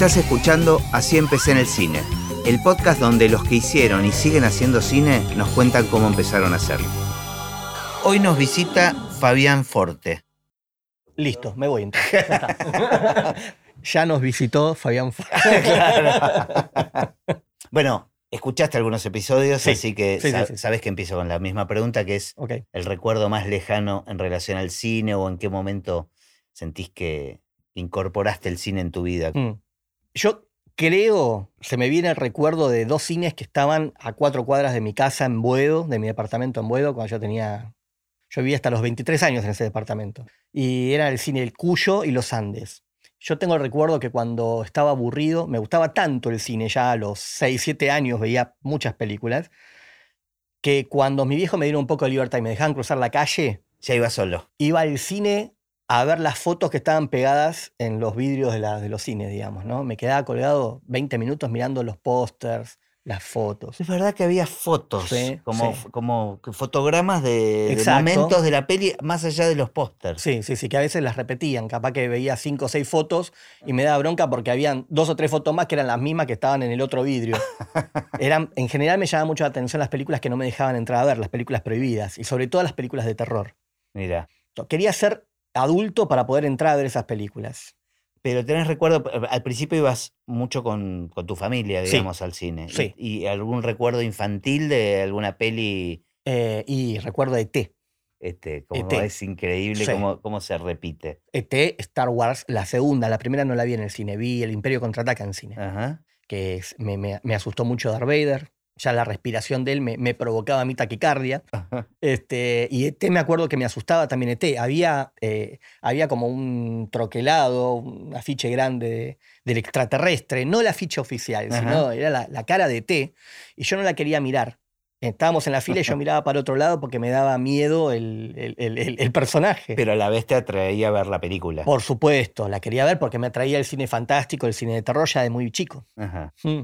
Estás escuchando Así empecé en el cine, el podcast donde los que hicieron y siguen haciendo cine nos cuentan cómo empezaron a hacerlo. Hoy nos visita Fabián Forte. Listo, me voy entonces. Ya, está. Ya nos visitó Fabián Forte. Bueno, escuchaste algunos episodios, Sí, así que sí, sí, sa- sí. sabes que empiezo con la misma pregunta, que es el recuerdo más lejano en relación al cine o en qué momento sentís que incorporaste el cine en tu vida. Mm. Yo creo, se me viene el recuerdo de dos cines que estaban a cuatro cuadras de mi casa en Buedo, de mi departamento en Buedo, cuando yo tenía. Yo vivía hasta los 23 años en ese departamento. Y era el cine El Cuyo y Los Andes. Yo tengo el recuerdo que cuando estaba aburrido, me gustaba tanto el cine, ya a los 6, 7 años veía muchas películas, que cuando mi viejo me dieron un poco de libertad y me dejaban cruzar la calle, Ya iba solo. iba al cine a ver las fotos que estaban pegadas en los vidrios de, la- de los cines, digamos, ¿no? Me quedaba colgado 20 minutos mirando los pósters, las fotos. Es verdad que había fotos, Sí, como, sí. como fotogramas de, de momentos de la peli más allá de los pósters. Sí, sí, sí, que a veces las repetían. Capaz que veía cinco o seis fotos y me daba bronca porque habían dos o tres fotos más que eran las mismas que estaban en el otro vidrio. Eran, en general me llamaba mucho la atención las películas que no me dejaban entrar a ver, las películas prohibidas, y sobre todo las películas de terror. Mira. Quería ser adulto para poder entrar a ver esas películas. Pero tenés recuerdo, eh, al principio ibas mucho con, con tu familia, Sí, digamos, al cine. Y- sí. Y, algún recuerdo infantil de alguna peli, Eh, y recuerdo de T. este, como E.T.. es increíble Sí. cómo, cómo se repite. ET, Star Wars, la segunda, la primera no la vi en el cine, vi El Imperio Contraataca en cine, Ajá. que es- me, me- me asustó mucho Darth Vader, ya la respiración de él me, me provocaba a mí taquicardia, Ajá. este, y ET me acuerdo que me asustaba también ET, había, eh, había como un troquelado, un afiche grande de- del extraterrestre, no el afiche oficial, Ajá. sino era la, la cara de ET, y yo no la quería mirar. Estábamos en la fila y yo miraba para otro lado porque me daba miedo el, el- el- el- el personaje. Pero a la vez te atraía a ver la película. Por supuesto, la quería ver porque me atraía el cine fantástico, el cine de terror ya de muy chico. Ajá. Mm.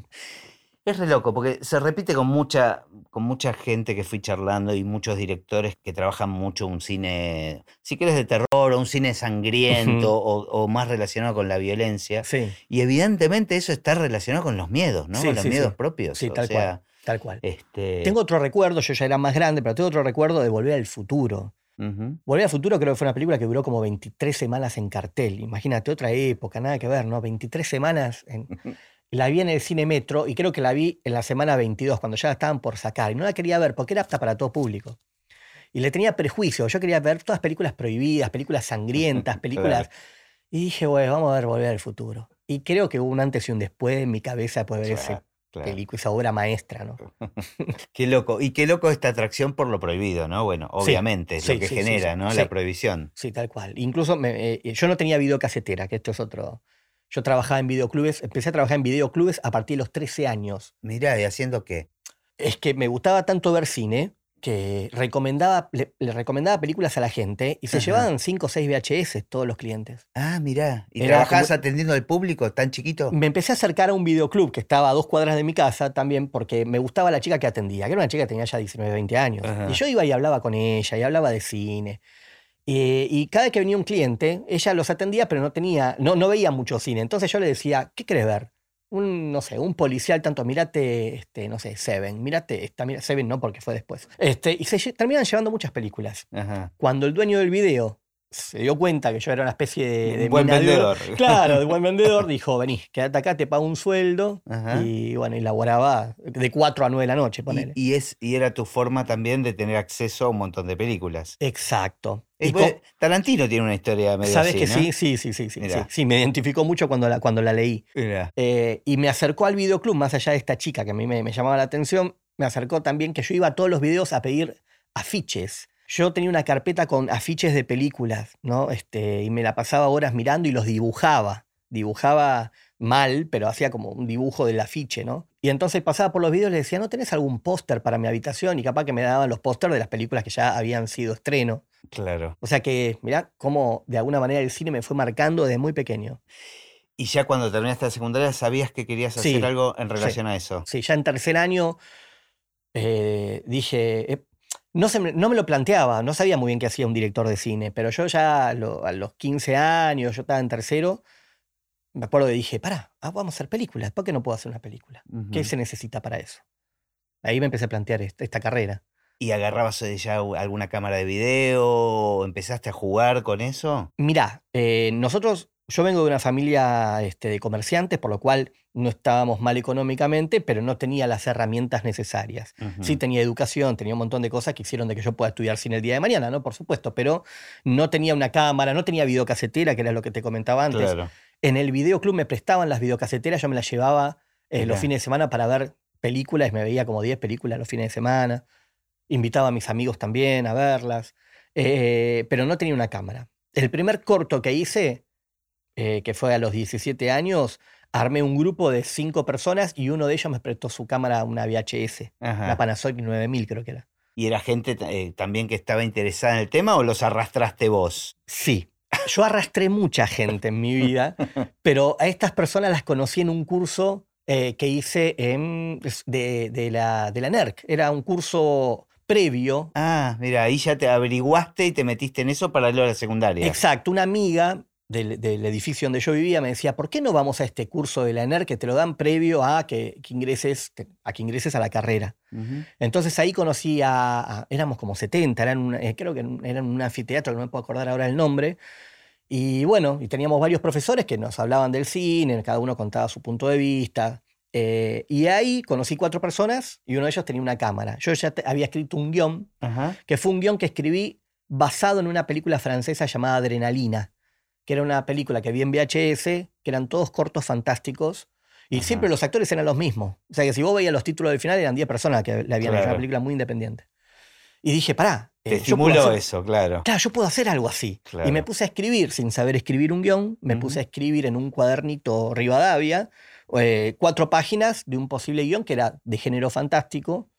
Es re loco, porque se repite con mucha, con mucha gente que fui charlando y muchos directores que trabajan mucho un cine, si quieres de terror, o un cine sangriento o, o más relacionado con la violencia. Sí, Y evidentemente eso está relacionado con los miedos, ¿no? Sí, con los sí, miedos propios. Sí, o tal sea, cual. tal cual. Este, Tengo otro recuerdo, yo ya era más grande, pero tengo otro recuerdo de Volver al Futuro. Volver al Futuro creo que fue una película que duró como 23 semanas en cartel. Imagínate, otra época, nada que ver, ¿no? 23 semanas. En... La vi en el cine Metro y creo que la vi en la semana 22, cuando ya la estaban por sacar. Y no la quería ver porque era apta para todo público. Y le tenía prejuicio. Yo quería ver todas películas prohibidas, películas sangrientas, películas. Y dije, bueno, vamos a ver Volver al Futuro. Y creo que hubo un antes y un después en mi cabeza después de ver esa Claro, película, esa obra maestra, ¿no? Qué loco. Y qué loco esta atracción por lo prohibido, ¿no? Bueno, Sí, obviamente, es sí, lo que sí, genera, ¿no? La prohibición. Sí, tal cual. Incluso me- eh, yo no tenía videocasetera, que esto es otro. Yo trabajaba en videoclubes, empecé a trabajar en videoclubes a partir de los 13 años. Mirá, ¿y haciendo qué? Es que me gustaba tanto ver cine que recomendaba, le, le recomendaba películas a la gente y se Ajá. llevaban 5 o 6 VHS todos los clientes. Ah, mirá. ¿Y Era trabajabas como- atendiendo al público tan chiquito? Me empecé a acercar a un videoclub que estaba a dos cuadras de mi casa también porque me gustaba la chica que atendía, que era una chica que tenía ya 19, 20 años. Ajá. Y yo iba y hablaba con ella y hablaba de cine. Eh, y cada vez que venía un cliente, ella los atendía, pero no tenía, no, no veía mucho cine. Entonces yo le decía, ¿qué querés ver? Un, no sé, un policial, tanto, mirate, este, no sé, Seven, mirate esta, mira, Seven no, porque fue después. Este, y se terminan llevando muchas películas. Ajá. Cuando el dueño del video se dio cuenta que yo era una especie de, buen de vendedor. Claro, de buen vendedor, dijo, vení, quédate acá, te pago un sueldo. Ajá. Y bueno, y laboraba de 4 a 9 de la noche, ponele. Y, y es, y era tu forma también de tener acceso a un montón de películas. Exacto. Y Tarantino tiene una historia medio ¿Sabes así, que ¿no? sí? Sí, sí, sí, sí, sí. Sí, me identificó mucho cuando la, cuando la leí. Eh, y me acercó al videoclub, más allá de esta chica que a mí me, me llamaba la atención, me acercó también que yo iba a todos los videos a pedir afiches. Yo tenía una carpeta con afiches de películas, ¿no? Este, y me la pasaba horas mirando y los dibujaba. Dibujaba mal, pero hacía como un dibujo del afiche, ¿no? Y entonces pasaba por los videos y le decía, ¿no tenés algún póster para mi habitación? Y capaz que me daban los pósters de las películas que ya habían sido estreno. Claro. O sea que, mirá, cómo de alguna manera el cine me fue marcando desde muy pequeño. Y ya cuando terminaste la secundaria sabías que querías Sí, hacer algo en sí. relación a eso. Sí, ya en tercer año eh, dije, eh, no, se me, no me lo planteaba, no sabía muy bien qué hacía un director de cine, pero yo ya a, lo- a los 15 años, yo estaba en tercero, me acuerdo que dije, pará, ah, vamos a hacer películas, ¿por qué no puedo hacer una película? ¿Qué se necesita para eso? Ahí me empecé a plantear esta, esta carrera. ¿Y agarrabas eh, ya alguna cámara de video? ¿Empezaste a jugar con eso? Mirá, eh, nosotros, yo vengo de una familia este, de comerciantes, por lo cual no estábamos mal económicamente, pero no tenía las herramientas necesarias. Sí tenía educación, tenía un montón de cosas que hicieron de que yo pueda estudiar cine el día de mañana, ¿no? Por supuesto, pero no tenía una cámara, no tenía videocasetera, que era lo que te comentaba antes. Claro. En el videoclub me prestaban las videocaseteras, yo me las llevaba eh, los fines de semana para ver películas, me veía como 10 películas los fines de semana, invitaba a mis amigos también a verlas, eh, pero no tenía una cámara. El primer corto que hice, eh, que fue a los 17 años, armé un grupo de cinco personas y uno de ellos me prestó su cámara, una VHS, Ajá. una Panasonic 9000 creo que era. ¿Y era gente eh, también que estaba interesada en el tema o los arrastraste vos? Sí. Yo arrastré mucha gente en mi vida, pero a estas personas las conocí en un curso eh, que hice en- de, de la, de la NERC. Era un curso previo. Ah, mira, ahí ya te averiguaste y te metiste en eso para ir a la secundaria. Exacto, una amiga del, del edificio donde yo vivía me decía, ¿por qué no vamos a este curso de la NERC que te lo dan previo a que, que ingreses, a que ingreses a la carrera? Entonces ahí conocí a, a- éramos como 70, eran un- eh, creo que eran un anfiteatro, no me puedo acordar ahora el nombre. Y bueno, y teníamos varios profesores que nos hablaban del cine, cada uno contaba su punto de vista. eh, y ahí conocí cuatro personas y uno de ellos tenía una cámara. Yo ya te- había escrito un guion, que fue un guion que escribí basado en una película francesa llamada Adrenalina, que era una película que vi en VHS, que eran todos cortos fantásticos. Y Ajá. siempre los actores eran los mismos. O sea que si vos veías los títulos del final, eran 10 personas que le habían hecho una película muy independiente. Y dije, pará. Te eh, estimuló hacer- eso, claro. Claro, yo puedo hacer algo así. Claro. Y me puse a escribir, sin saber escribir un guion, me puse a escribir en un cuadernito Rivadavia eh, cuatro páginas de un posible guion que era de género fantástico.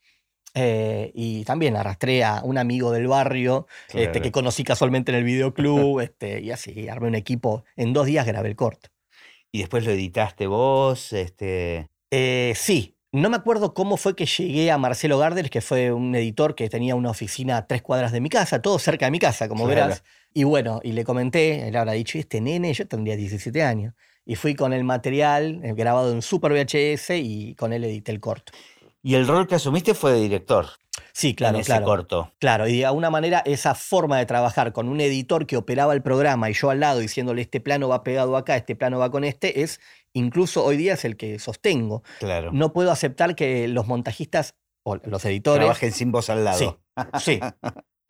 Eh, y también arrastré a un amigo del barrio este, que conocí casualmente en el videoclub. este, y así, armé un equipo. En dos días grabé el corto. Y después lo editaste vos, este. Eh, sí, no me acuerdo cómo fue que llegué a Marcelo Gardels, que fue un editor que tenía una oficina a tres cuadras de mi casa, todo cerca de mi casa, como Claro. verás. Y bueno, y le comenté, él habrá dicho, "¿Y este nene, yo tendría 17 años. Y fui con el material eh, grabado en Super VHS y con él edité el corto. Y el rol que asumiste fue de director Sí, claro, en ese claro. corto. Claro, y de alguna manera esa forma de trabajar con un editor que operaba el programa y yo al lado diciéndole este plano va pegado acá, este plano va con este, es incluso hoy día es el que sostengo. Claro. No puedo aceptar que los montajistas o los editores. Trabajen sin vos al lado. Sí.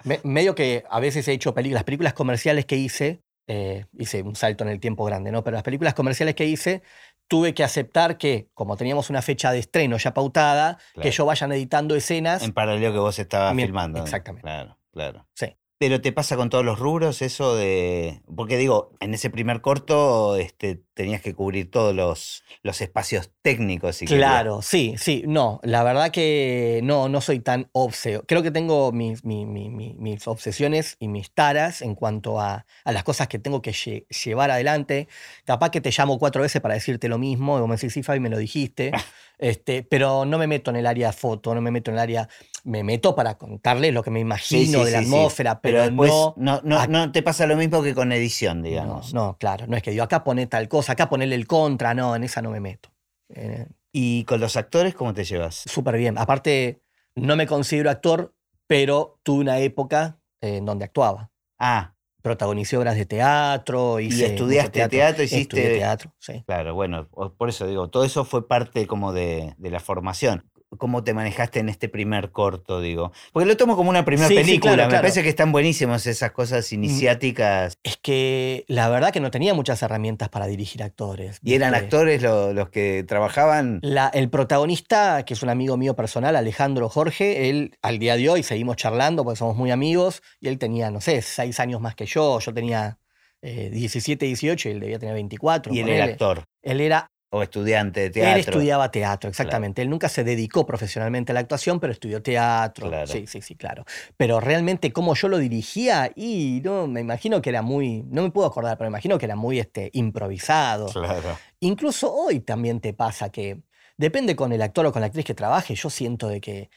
Me- medio que a veces he hecho películas, las películas comerciales que hice, eh, hice un salto en el tiempo grande, ¿no? Pero las películas comerciales que hice, tuve que aceptar que, como teníamos una fecha de estreno ya pautada, Claro. que yo vayan editando escenas. En paralelo que vos estabas filmando. exactamente. Claro, claro. Sí. Pero te pasa con todos los rubros eso de. Porque digo, en ese primer corto este, tenías que cubrir todos los, los espacios técnicos. Querías. Claro, sí, sí, no, la verdad que no, no soy tan obseo. Creo que tengo mis, mi- mi- mi- mis obsesiones y mis taras en cuanto a, a las cosas que tengo que lle- llevar adelante. Capaz que te llamo cuatro veces para decirte lo mismo, y vos me decís, sí, Fabi, me lo dijiste, este, pero no me meto en el área foto, no me meto en el área, me meto para contarles lo que me imagino sí, de la sí, atmósfera, Pero, no... no, no, te pasa lo mismo que con edición, digamos. no, claro, no es que digo, acá pone tal cosa, acá ponele el contra, no, en esa no me meto. Eh, ¿Y con los actores cómo te llevas? súper bien. Aparte, no me considero actor, pero tuve una época en donde actuaba. Ah, Protagonicé obras de teatro, hice mucho estudiaste teatro, Estudié hiciste- teatro, sí. claro, bueno, por eso digo, todo eso fue parte como de, de la formación. ¿Cómo te manejaste en este primer corto, digo? Porque lo tomo como una primera Sí, sí, película. claro, Me claro. parece que están buenísimas esas cosas iniciáticas. Es que la verdad que no tenía muchas herramientas para dirigir actores. ¿Y eran actores lo- los que trabajaban? La- el protagonista, que es un amigo mío personal, Alejandro Jorge, él al día de hoy seguimos charlando porque somos muy amigos y él tenía, no sé, seis años más que yo, yo tenía eh, 17, 18 y él debía tener 24. Y él era actor Él era o estudiante de teatro. Él estudiaba teatro, exactamente. Él nunca se dedicó profesionalmente a la actuación, pero estudió teatro. Claro. Sí, sí, sí, claro. Pero realmente cómo yo lo dirigía, y no, me imagino que era muy, no me puedo acordar, pero me imagino que era muy este, improvisado. Claro. Incluso hoy también te pasa que depende con el actor o con la actriz que trabaje, yo siento de que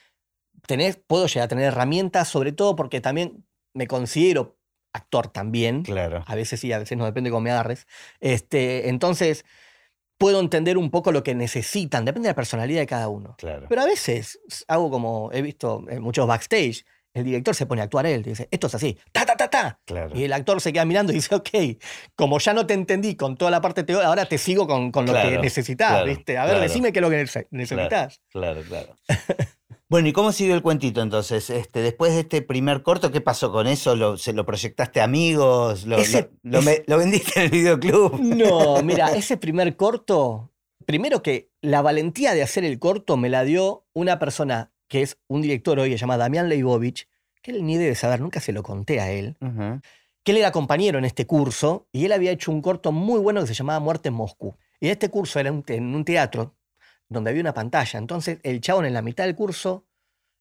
tenés, puedo llegar a tener herramientas, sobre todo porque también me considero actor también. Claro. A veces sí, a veces no, depende cómo me agarres. Este, entonces, puedo entender un poco lo que necesitan, depende de la personalidad de cada uno. Claro. Pero a veces hago como he visto en muchos backstage, el director se pone a actuar él, dice, esto es así, ta, ta, ta, ta. claro. Y el actor se queda mirando y dice, ok, como ya no te entendí con toda la parte teórica, ahora te sigo con, con lo que necesitas, claro, ¿viste? A ver, decime qué es lo que nece- necesitas. Claro, claro. Bueno, ¿y cómo siguió el cuentito entonces? Este, después de este primer corto, ¿qué pasó con eso? ¿Lo, ¿Se lo proyectaste a amigos? ¿Lo, Ese- lo- lo ese- me- lo vendiste en el videoclub? No, mira, ese primer corto, primero que la valentía de hacer el corto me la dio una persona que es un director hoy, que se llama Damián Leibovich, que él ni debe saber, nunca se lo conté a él, que él era compañero en este curso y él había hecho un corto muy bueno que se llamaba Muerte en Moscú. Y este curso era un en un teatro donde había una pantalla. Entonces el chabón en la mitad del curso,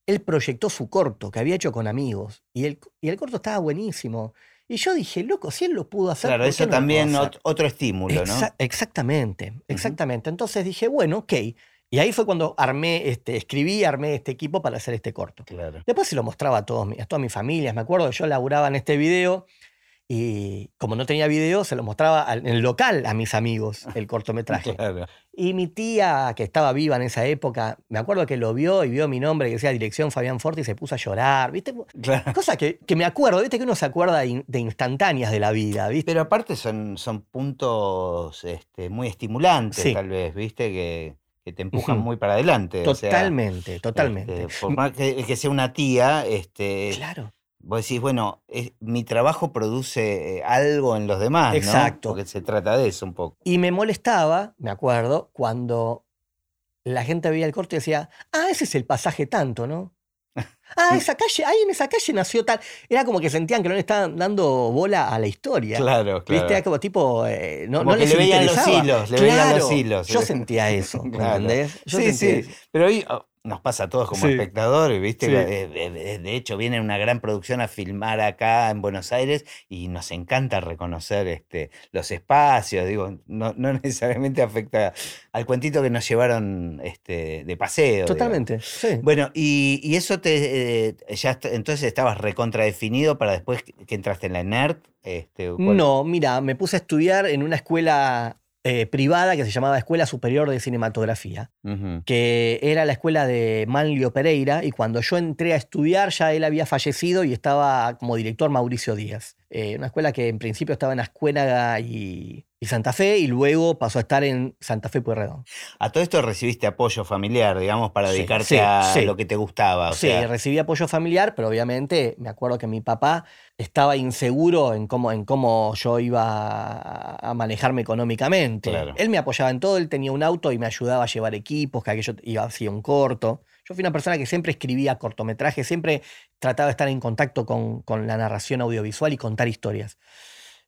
él proyectó su corto que había hecho con amigos y el, y el corto estaba buenísimo. Y yo dije, loco, si él lo pudo hacer. Claro, ¿por eso no también otro estímulo, ¿no? Exa- Exactamente, exactamente. Entonces dije, bueno, ok. Y ahí fue cuando armé, este, escribí, armé este equipo para hacer este corto. Claro. Después se lo mostraba a, todos, a todas mis familias. Me acuerdo que yo laburaba en este video y como no tenía video, se lo mostraba en el local a mis amigos, el cortometraje. Claro. Y mi tía, que estaba viva en esa época, me acuerdo que lo vio y vio mi nombre que decía Dirección Fabián Forti y se puso a llorar, ¿viste? Claro. Cosa que, que me acuerdo, ¿viste? Que uno se acuerda de instantáneas de la vida, ¿viste? Pero aparte son, son puntos este, muy estimulantes, Sí. tal vez, ¿viste? Que, que te empujan muy para adelante. o sea, Totalmente, totalmente. este, por más que, que sea una tía, este, Claro. Vos decís, bueno, es- mi trabajo produce eh, algo en los demás, ¿no? Exacto. Porque se trata de eso un poco. Y me molestaba, me acuerdo, cuando la gente veía el corto y decía, ah, ese es el pasaje tanto, ¿no? Ah, esa calle, ahí en esa calle nació tal. Era como que sentían que no le estaban dando bola a la historia. Claro, claro. ¿Viste? Era como tipo, eh, no, Como no que les le veían los hilos, le veían los Claro, hilos. Yo sentía eso, ¿me Claro. ¿entendés? Yo sí, sentía sí. eso. Pero hoy nos pasa a todos como Sí. espectadores, ¿viste? Sí. De, hecho, viene una gran producción a filmar acá en Buenos Aires y nos encanta reconocer este, los espacios. Digo, no, no necesariamente afecta al cuentito que nos llevaron este, de paseo. digamos. Totalmente, sí. Bueno, y, y eso te eh, ya entonces estabas recontradefinido para después que entraste en la NERD. Este, ¿cuál- No, mira, me puse a estudiar en una escuela eh, privada que se llamaba Escuela Superior de Cinematografía. Que era la escuela de Manlio Pereira, y cuando yo entré a estudiar ya él había fallecido y estaba como director Mauricio Díaz. Eh, una escuela que en principio estaba en Ascuénaga y, y Santa Fe, y luego pasó a estar en Santa Fe Pueyrredón. A todo esto recibiste apoyo familiar, digamos, para Sí, dedicarte sí, a sí. lo que te gustaba. O sí, sea, recibí apoyo familiar, pero obviamente me acuerdo que mi papá estaba inseguro en cómo, en cómo yo iba a, manejarme económicamente. Claro. Él me apoyaba en todo, él tenía un auto y me ayudaba a llevar equipos, que aquello iba hacía un corto. Yo fui una persona que siempre escribía cortometrajes, siempre trataba de estar en contacto con, con la narración audiovisual y contar historias.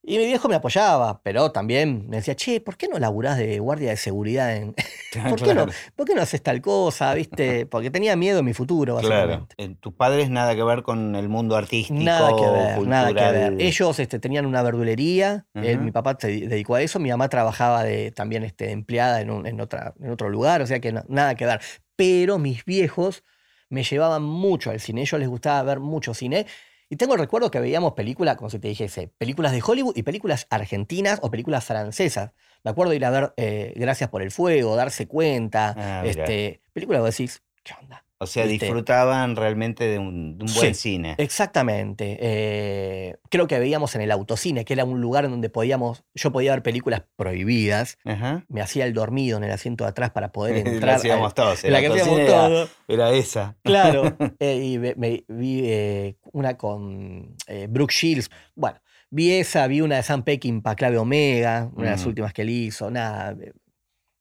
Y mi viejo me apoyaba, pero también me decía, che, ¿por qué no laburás de guardia de seguridad en, ¿Por qué, no, claro. ¿Por qué no haces tal cosa? ¿Viste? Porque tenía miedo en mi futuro, Claro. básicamente. En tus padres nada que ver con el mundo artístico. Nada que ver, nada que ver. Ellos este, tenían una verdulería, él, Ujú. mi papá se dedicó a eso, mi mamá trabajaba de, también este, empleada en, un- en otra, en otro lugar, o sea que no- nada que ver. Pero mis viejos me llevaban mucho al cine, ellos les gustaba ver mucho cine. Y tengo el recuerdo que veíamos películas, como si te dijese, películas de Hollywood y películas argentinas o películas francesas. Me acuerdo ir a ver eh, Gracias por el Fuego, Darse Cuenta, Ah, este, películas que decís, ¿qué onda? O sea, ¿viste? disfrutaban realmente de un, de un buen Sí. cine. Exactamente. eh, creo que veíamos en el autocine, que era un lugar donde podíamos, yo podía ver películas prohibidas. Ajá. Me hacía el dormido en el asiento de atrás para poder La entrar. hacíamos a- todos. en la el que hacíamos era- todo. Era, esa. Claro. eh, y me- vi eh, una con Brooke Shields. Bueno, vi esa, vi una de Sam Peckinpah, Clave Omega, una de las Mm. últimas que él hizo. Nada.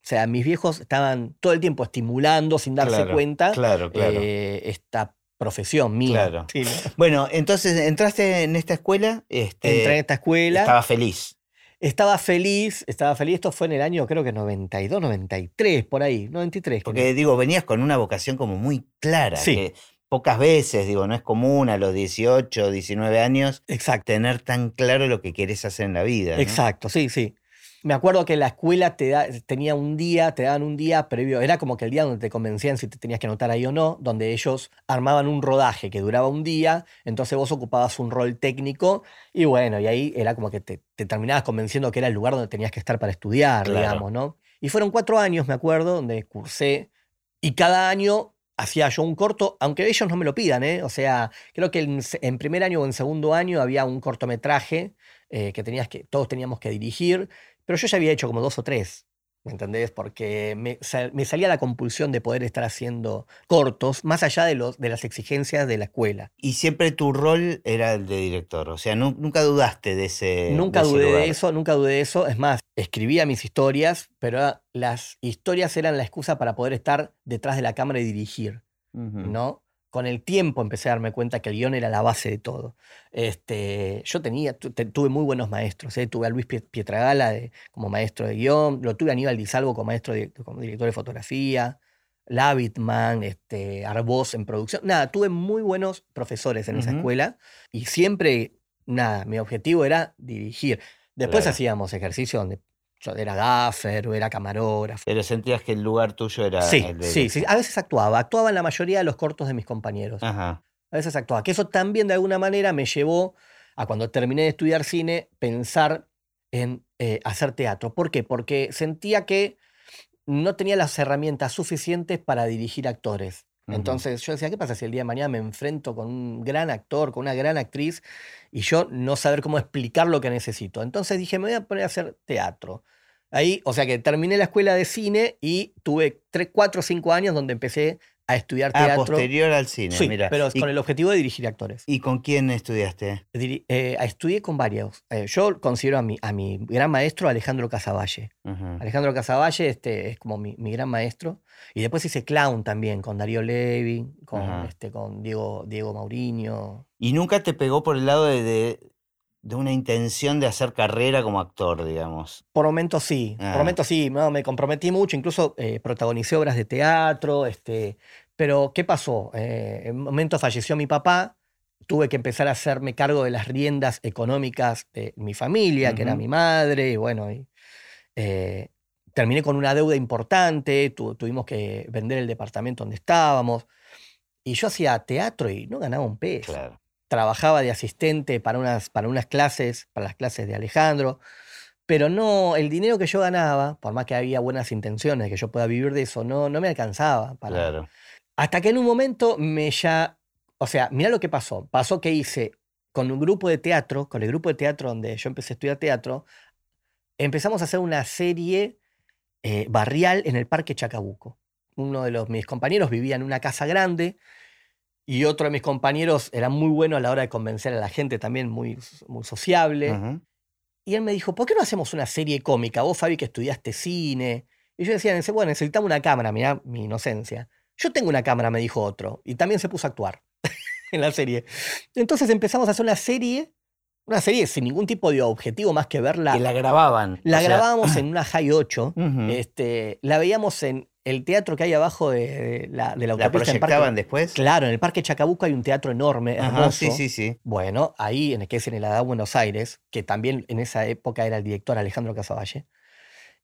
O sea, mis viejos estaban todo el tiempo estimulando sin darse Claro, cuenta Claro, claro. eh, esta profesión mía. Claro. Sí, ¿no? Bueno, entonces entraste en esta escuela. Este, Entré en esta escuela. Estaba feliz. Estaba feliz, estaba feliz. Esto fue en el año, creo que 92, 93, por ahí, 93. creo. Porque, digo, venías con una vocación como muy clara. Sí. Que pocas veces, digo, no es común a los 18, 19 años Exacto, tener tan claro lo que querés hacer en la vida. ¿no? exacto, sí, sí. Me acuerdo que la escuela te da- tenía un día, te daban un día previo, era como que el día donde te convencían si te tenías que anotar ahí o no, donde ellos armaban un rodaje que duraba un día, entonces vos ocupabas un rol técnico y bueno, y ahí era como que te, te terminabas convenciendo que era el lugar donde tenías que estar para estudiar, Claro. digamos, ¿no? Y fueron cuatro años, me acuerdo, donde cursé y cada año hacía yo un corto, aunque ellos no me lo pidan, ¿eh? O sea, creo que en, en primer año o en segundo año había un cortometraje eh, que, tenías que todos teníamos que dirigir, pero yo ya había hecho como dos o tres, ¿me entendés? Porque me, me salía la compulsión de poder estar haciendo cortos, más allá de, los, de las exigencias de la escuela. Y siempre tu rol era el de director. O sea, nu- nunca dudaste de ese. nunca de ese dudé lugar. de eso, nunca dudé de eso. Es más, escribía mis historias, pero las historias eran la excusa para poder estar detrás de la cámara y dirigir. ¿no? Con el tiempo empecé a darme cuenta que el guion era la base de todo. Este, yo tenía, tu- te- tuve muy buenos maestros. ¿eh? Tuve a Luis Pie- Pietragala de- como maestro de guion, lo tuve a Aníbal Di Salvo como maestro de, como director de fotografía, Lavitman, este, Arbós en producción. Nada, tuve muy buenos profesores en esa escuela y siempre, nada, mi objetivo era dirigir. Después Claro. hacíamos ejercicio donde yo era gaffer o era camarógrafo. Pero sentías que el lugar tuyo era. Sí, el de sí, sí. A veces actuaba. Actuaba en la mayoría de los cortos de mis compañeros. Ajá. A veces actuaba. Que eso también de alguna manera me llevó a cuando terminé de estudiar cine pensar en eh, hacer teatro. ¿Por qué? Porque sentía que no tenía las herramientas suficientes para dirigir actores. Entonces yo decía, ¿qué pasa si el día de mañana me enfrento con un gran actor, con una gran actriz, y yo no saber cómo explicar lo que necesito? Entonces dije, me voy a poner a hacer teatro. Ahí, o sea que terminé la escuela de cine y tuve 3, 4, 5 años donde empecé a estudiar Ah, teatro. posterior al cine, Sí, mira. pero ¿Y, con el objetivo de dirigir actores. y con quién estudiaste? Diri- eh, estudié con varios. Eh, yo considero a mi, a mi gran maestro Alejandro Casavalle. Alejandro Casavalle este, es como mi, mi gran maestro. Y después hice clown también, con Darío Levi, con, este, con Diego, Diego Mauriño. ¿Y nunca te pegó por el lado de, de, de una intención de hacer carrera como actor, digamos? Por momentos sí, Ah. por momentos sí, no, me comprometí mucho, incluso eh, protagonicé obras de teatro, este, pero ¿qué pasó? Eh, en un momento falleció mi papá, tuve que empezar a hacerme cargo de las riendas económicas de mi familia, que era mi madre, y bueno, y, eh, terminé con una deuda importante, tu- tuvimos que vender el departamento donde estábamos, y yo hacía teatro y no ganaba un peso Claro. Trabajaba de asistente para unas, para unas clases, para las clases de Alejandro, pero no, el dinero que yo ganaba, por más que había buenas intenciones de que yo pueda vivir de eso, no, no me alcanzaba. Para... Claro. Hasta que en un momento me ya, o sea, mira lo que pasó. Pasó que hice con un grupo de teatro, con el grupo de teatro donde yo empecé a estudiar teatro, empezamos a hacer una serie eh, barrial en el Parque Chacabuco. Uno de los, mis compañeros vivía en una casa grande y otro de mis compañeros era muy bueno a la hora de convencer a la gente, también muy, muy sociable. Y él me dijo, ¿por qué no hacemos una serie cómica? Vos, Fabi, que estudiaste cine. Y yo decía, bueno, necesitamos una cámara, mirá mi inocencia. Yo tengo una cámara, me dijo otro. Y también se puso a actuar en la serie. Entonces empezamos a hacer una serie, una serie sin ningún tipo de objetivo más que verla. Que la grababan. La sea, grabábamos en una High 8. ujú. este, la veíamos en el teatro que hay abajo de, de la, de la ¿La autopista en Parque- proyectaban después? Claro, en el Parque Chacabuco hay un teatro enorme, Ajá, hermoso. sí, sí, sí. Bueno, ahí, en el que es en el ADA Buenos Aires, que también en esa época era el director Alejandro Casavalle.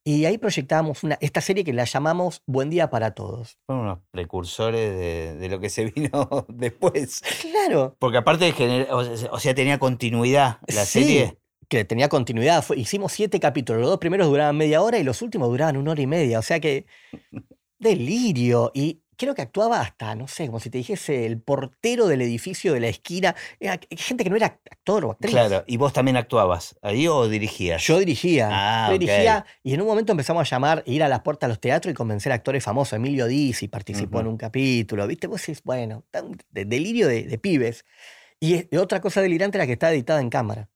Y ahí proyectábamos una, esta serie que la llamamos Buen Día para Todos. Fueron unos precursores de, de lo que se vino después. Claro. Porque aparte de generar, o sea, o sea, tenía continuidad la Sí, serie. Que tenía continuidad. Fue- hicimos siete capítulos. Los dos primeros duraban media hora y los últimos duraban una hora y media. O sea que. Delirio. Y creo que actuaba hasta, no sé, como si te dijese el portero del edificio de la esquina. Era gente que no era actor o actriz. Claro. ¿Y vos también actuabas ahí o dirigías? Yo dirigía. Ah, yo dirigía y en un momento empezamos a llamar, ir a las puertas de los teatros y convencer a actores famosos. Emilio Dizzi participó en un capítulo. ¿Viste? Vos decís, bueno, tan- de- delirio de, de pibes. Y es- otra cosa delirante era que estaba editada en cámara.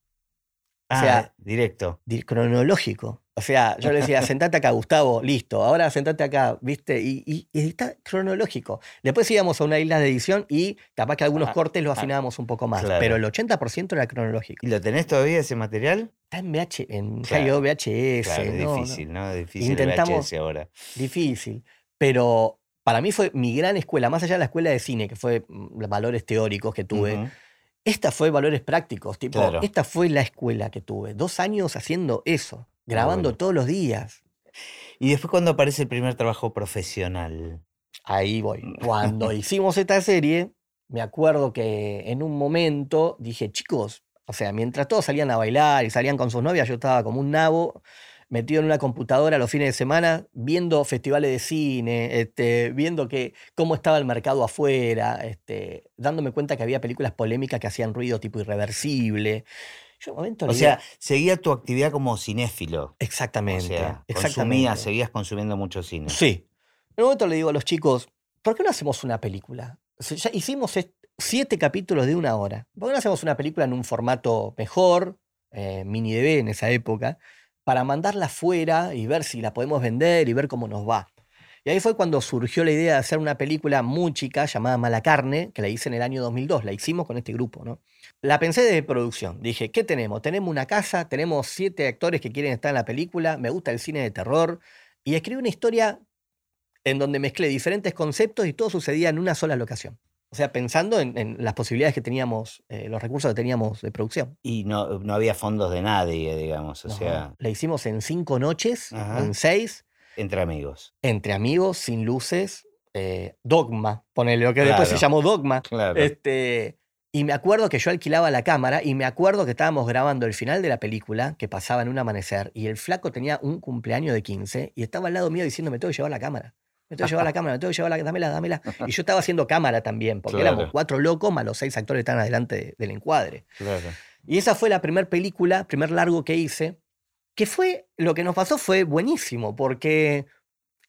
Ah, sea, directo. di- cronológico. O sea, yo le decía, sentate acá, Gustavo, listo, ahora sentate acá, ¿viste? Y, y- y está cronológico. Después íbamos a una isla de edición y capaz que algunos Ah, cortes los ah, afinábamos un poco más, claro. pero el 80% era cronológico. ¿Y lo tenés todavía ese material? Está en, VH, en Claro, VHS. Claro, es no, difícil, ¿no? Es difícil Intentamos- el VHS ahora. difícil. Pero para mí fue mi gran escuela, más allá de la escuela de cine, que fue mm, los valores teóricos que tuve. Esta fue valores prácticos, tipo, Claro. esta fue la escuela que tuve. Dos años haciendo eso. grabando bueno. todos los días. Y después cuando aparece el primer trabajo profesional. Ahí voy. Cuando hicimos esta serie, me acuerdo que en un momento dije, chicos, o sea, mientras todos salían a bailar y salían con sus novias, yo estaba como un nabo metido en una computadora los fines de semana, viendo festivales de cine, este, viendo que, cómo estaba el mercado afuera, este, dándome cuenta que había películas polémicas que hacían ruido tipo irreversible. Yo momento O sea, seguía tu actividad como cinéfilo. O exactamente, sea, exactamente. consumías, seguías consumiendo mucho cine. Sí. En un momento le digo a los chicos, ¿por qué no hacemos una película? O sea, ya hicimos siete capítulos de una hora. ¿Por qué no hacemos una película en un formato mejor, eh, mini DV en esa época, para mandarla afuera y ver si la podemos vender y ver cómo nos va? Y ahí fue cuando surgió la idea de hacer una película muy chica llamada Mala Carne, que la hice en el año 2002, la hicimos con este grupo, ¿no? La pensé desde producción. Dije, ¿qué tenemos? Tenemos una casa, tenemos siete actores que quieren estar en la película, me gusta el cine de terror, y escribí una historia en donde mezclé diferentes conceptos y todo sucedía en una sola locación. O sea, pensando en, en las posibilidades que teníamos, eh, los recursos que teníamos de producción. Y no, no había fondos de nadie, digamos. O No, sea, la hicimos en cinco noches, Ajá. en seis, entre amigos. entre amigos, sin luces, eh, dogma, ponele lo que después se llamó dogma. Claro. Este, y me acuerdo que yo alquilaba la cámara y me acuerdo que estábamos grabando el final de la película, que pasaba en un amanecer, y el flaco tenía un cumpleaños de 15 y estaba al lado mío diciendo, me tengo que llevar la cámara. Me tengo que llevar la cámara, me tengo que llevar la dámela, dámela. Y yo estaba haciendo cámara también, porque éramos cuatro locos más los seis actores que están adelante de- del encuadre. Claro. Y esa fue la primera película, primer largo que hice, que fue, lo que nos pasó fue buenísimo, porque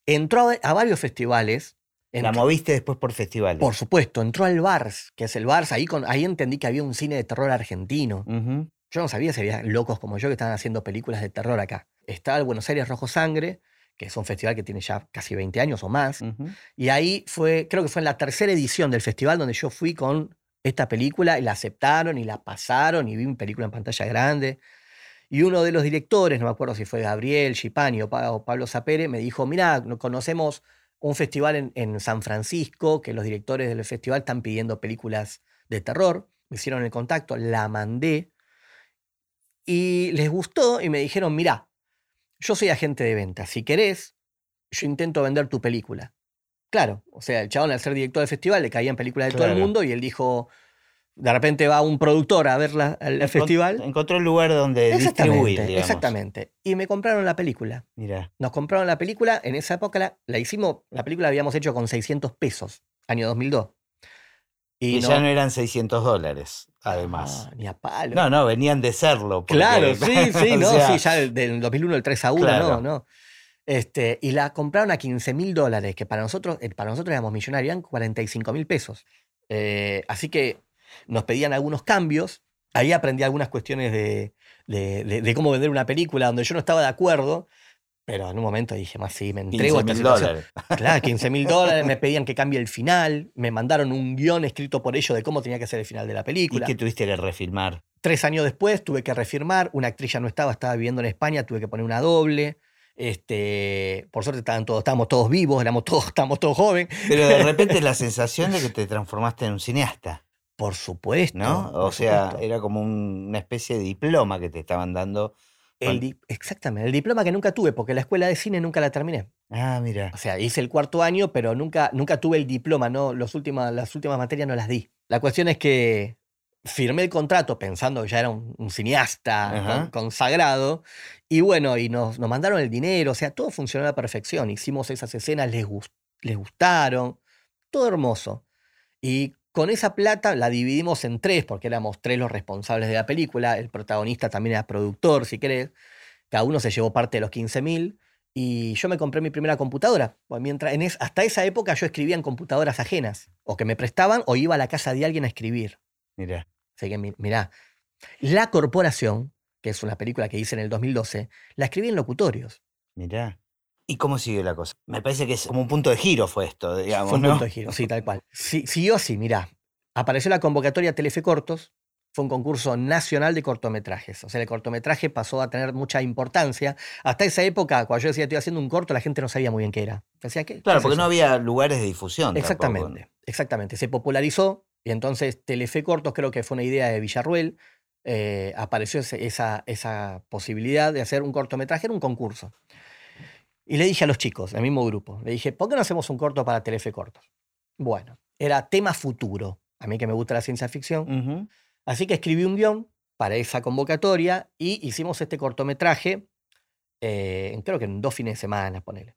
entró a, a varios festivales. La moviste después por festivales. por supuesto, entró al Bars, que es el Bars, ahí, con, ahí entendí que había un cine de terror argentino. Ujú. Yo no sabía si había locos como yo que estaban haciendo películas de terror acá. Está el Buenos Aires Rojo Sangre, que es un festival que tiene ya casi 20 años o más. Ujú. Y ahí fue, creo que fue en la tercera edición del festival donde yo fui con esta película y la aceptaron y la pasaron y vi una película en pantalla grande. Y uno de los directores, no me acuerdo si fue Gabriel Chipani o, Pa- o Pablo Zapere, me dijo, mira, conocemos un festival en, en San Francisco, que los directores del festival están pidiendo películas de terror. Me hicieron el contacto, la mandé y les gustó y me dijeron, mira, yo soy agente de ventas, si querés, yo intento vender tu película. Claro, o sea, el chabón al ser director del festival le caían películas de todo el mundo y él dijo, de repente va un productor a verla al Encont- festival. Encontró el lugar donde distribuir, Exactamente, digamos. exactamente. Y me compraron la película. Mira. Nos compraron la película, en esa época la, la hicimos, la película la habíamos hecho con 600 pesos, año 2002. Y, ya no eran 600 dólares, además. Ah, ni a palo. No, no, venían de serlo. porque- Claro, sí, sí, no, sea, sí, ya del, del 2001 el 3 a 1, Claro. no, no. Este, y la compraron a 15 mil dólares, que para nosotros, eh, para nosotros éramos millonarios, eran 45 mil pesos. Eh, así que nos pedían algunos cambios. Ahí aprendí algunas cuestiones de, de- de- de cómo vender una película donde yo no estaba de acuerdo, pero en un momento dije, más sí, me entrego a esta 15.000 situación. dólares. Claro, 15 mil dólares, me pedían que cambie el final, me mandaron un guion escrito por ellos de cómo tenía que ser el final de la ¿Y película. que tuviste que refilmar? Tres años después tuve que refirmar, una actriz ya no estaba, estaba viviendo en España, tuve que poner una doble. Este, por suerte estaban todos, estábamos todos vivos, éramos todos, estábamos todos jóvenes. Pero de repente la sensación de que te transformaste en un cineasta, Por supuesto. ¿no? O sea, supuesto. era como un- una especie de diploma que te estaban dando. El di- exactamente, el diploma que nunca tuve, porque la escuela de cine nunca la terminé. Ah, mira. O sea, hice el cuarto año, pero nunca, nunca tuve el diploma, no, los últimas, las últimas materias no las di. La cuestión es que firmé el contrato pensando que ya era un, un cineasta con- consagrado, y bueno, y nos, nos mandaron el dinero, o sea, todo funcionó a la perfección. Hicimos esas escenas, les, gus- les gustaron, todo hermoso. Y con esa plata la dividimos en tres, porque éramos tres los responsables de la película, el protagonista también era productor, si querés, cada uno se llevó parte de los 15 mil. Y yo me compré mi primera computadora. Mientras, en es- hasta esa época yo escribía en computadoras ajenas. O que me prestaban o iba a la casa de alguien a escribir. Mira. Así que mi- mirá, La Corporación, que es una película que hice en el 2012, la escribí en locutorios. Mirá. ¿Y cómo sigue la cosa? Me parece que es como un punto de giro fue esto, digamos, Fue un ¿no? punto de giro, sí, tal cual. Sí, siguió así, mirá. Apareció la convocatoria Telefe Cortos, fue un concurso nacional de cortometrajes. O sea, el cortometraje pasó a tener mucha importancia. Hasta esa época, cuando yo decía estoy haciendo un corto, la gente no sabía muy bien qué era. Decía, ¿qué, Claro, porque no había lugares de difusión. tampoco. Exactamente, exactamente. Se popularizó y entonces Telefe Cortos creo que fue una idea de Villarruel. eh, apareció esa, esa posibilidad de hacer un cortometraje, era un concurso. Y le dije a los chicos, el mismo grupo, le dije, ¿por qué no hacemos un corto para Telefe Cortos? Bueno, era tema futuro, a mí que me gusta la ciencia ficción. Así que escribí un guion para esa convocatoria y hicimos este cortometraje, eh, creo que en dos fines de semana, ponele.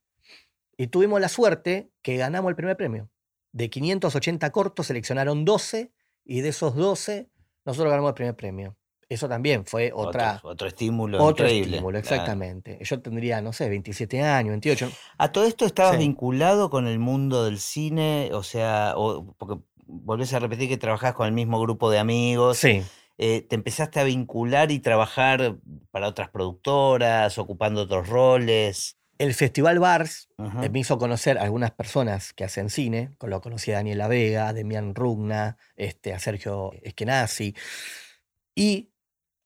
Y tuvimos la suerte que ganamos el primer premio. De 580 cortos seleccionaron 12 y de esos 12 nosotros ganamos el primer premio. Eso también fue otra, Otro, otro estímulo otro increíble. estímulo, claro. exactamente. Yo tendría, no sé, 27 años, 28. ¿A todo esto estabas Sí. vinculado con el mundo del cine? O sea, o- porque volvés a repetir que trabajás con el mismo grupo de amigos. Sí, eh, ¿Te empezaste a vincular y trabajar para otras productoras, ocupando otros roles? el Festival Bars Ujú. Eh, Me hizo conocer a algunas personas que hacen cine, con lo conocí a Daniela Vega, a Demian Rugna, este, a Sergio Eskenazi. Y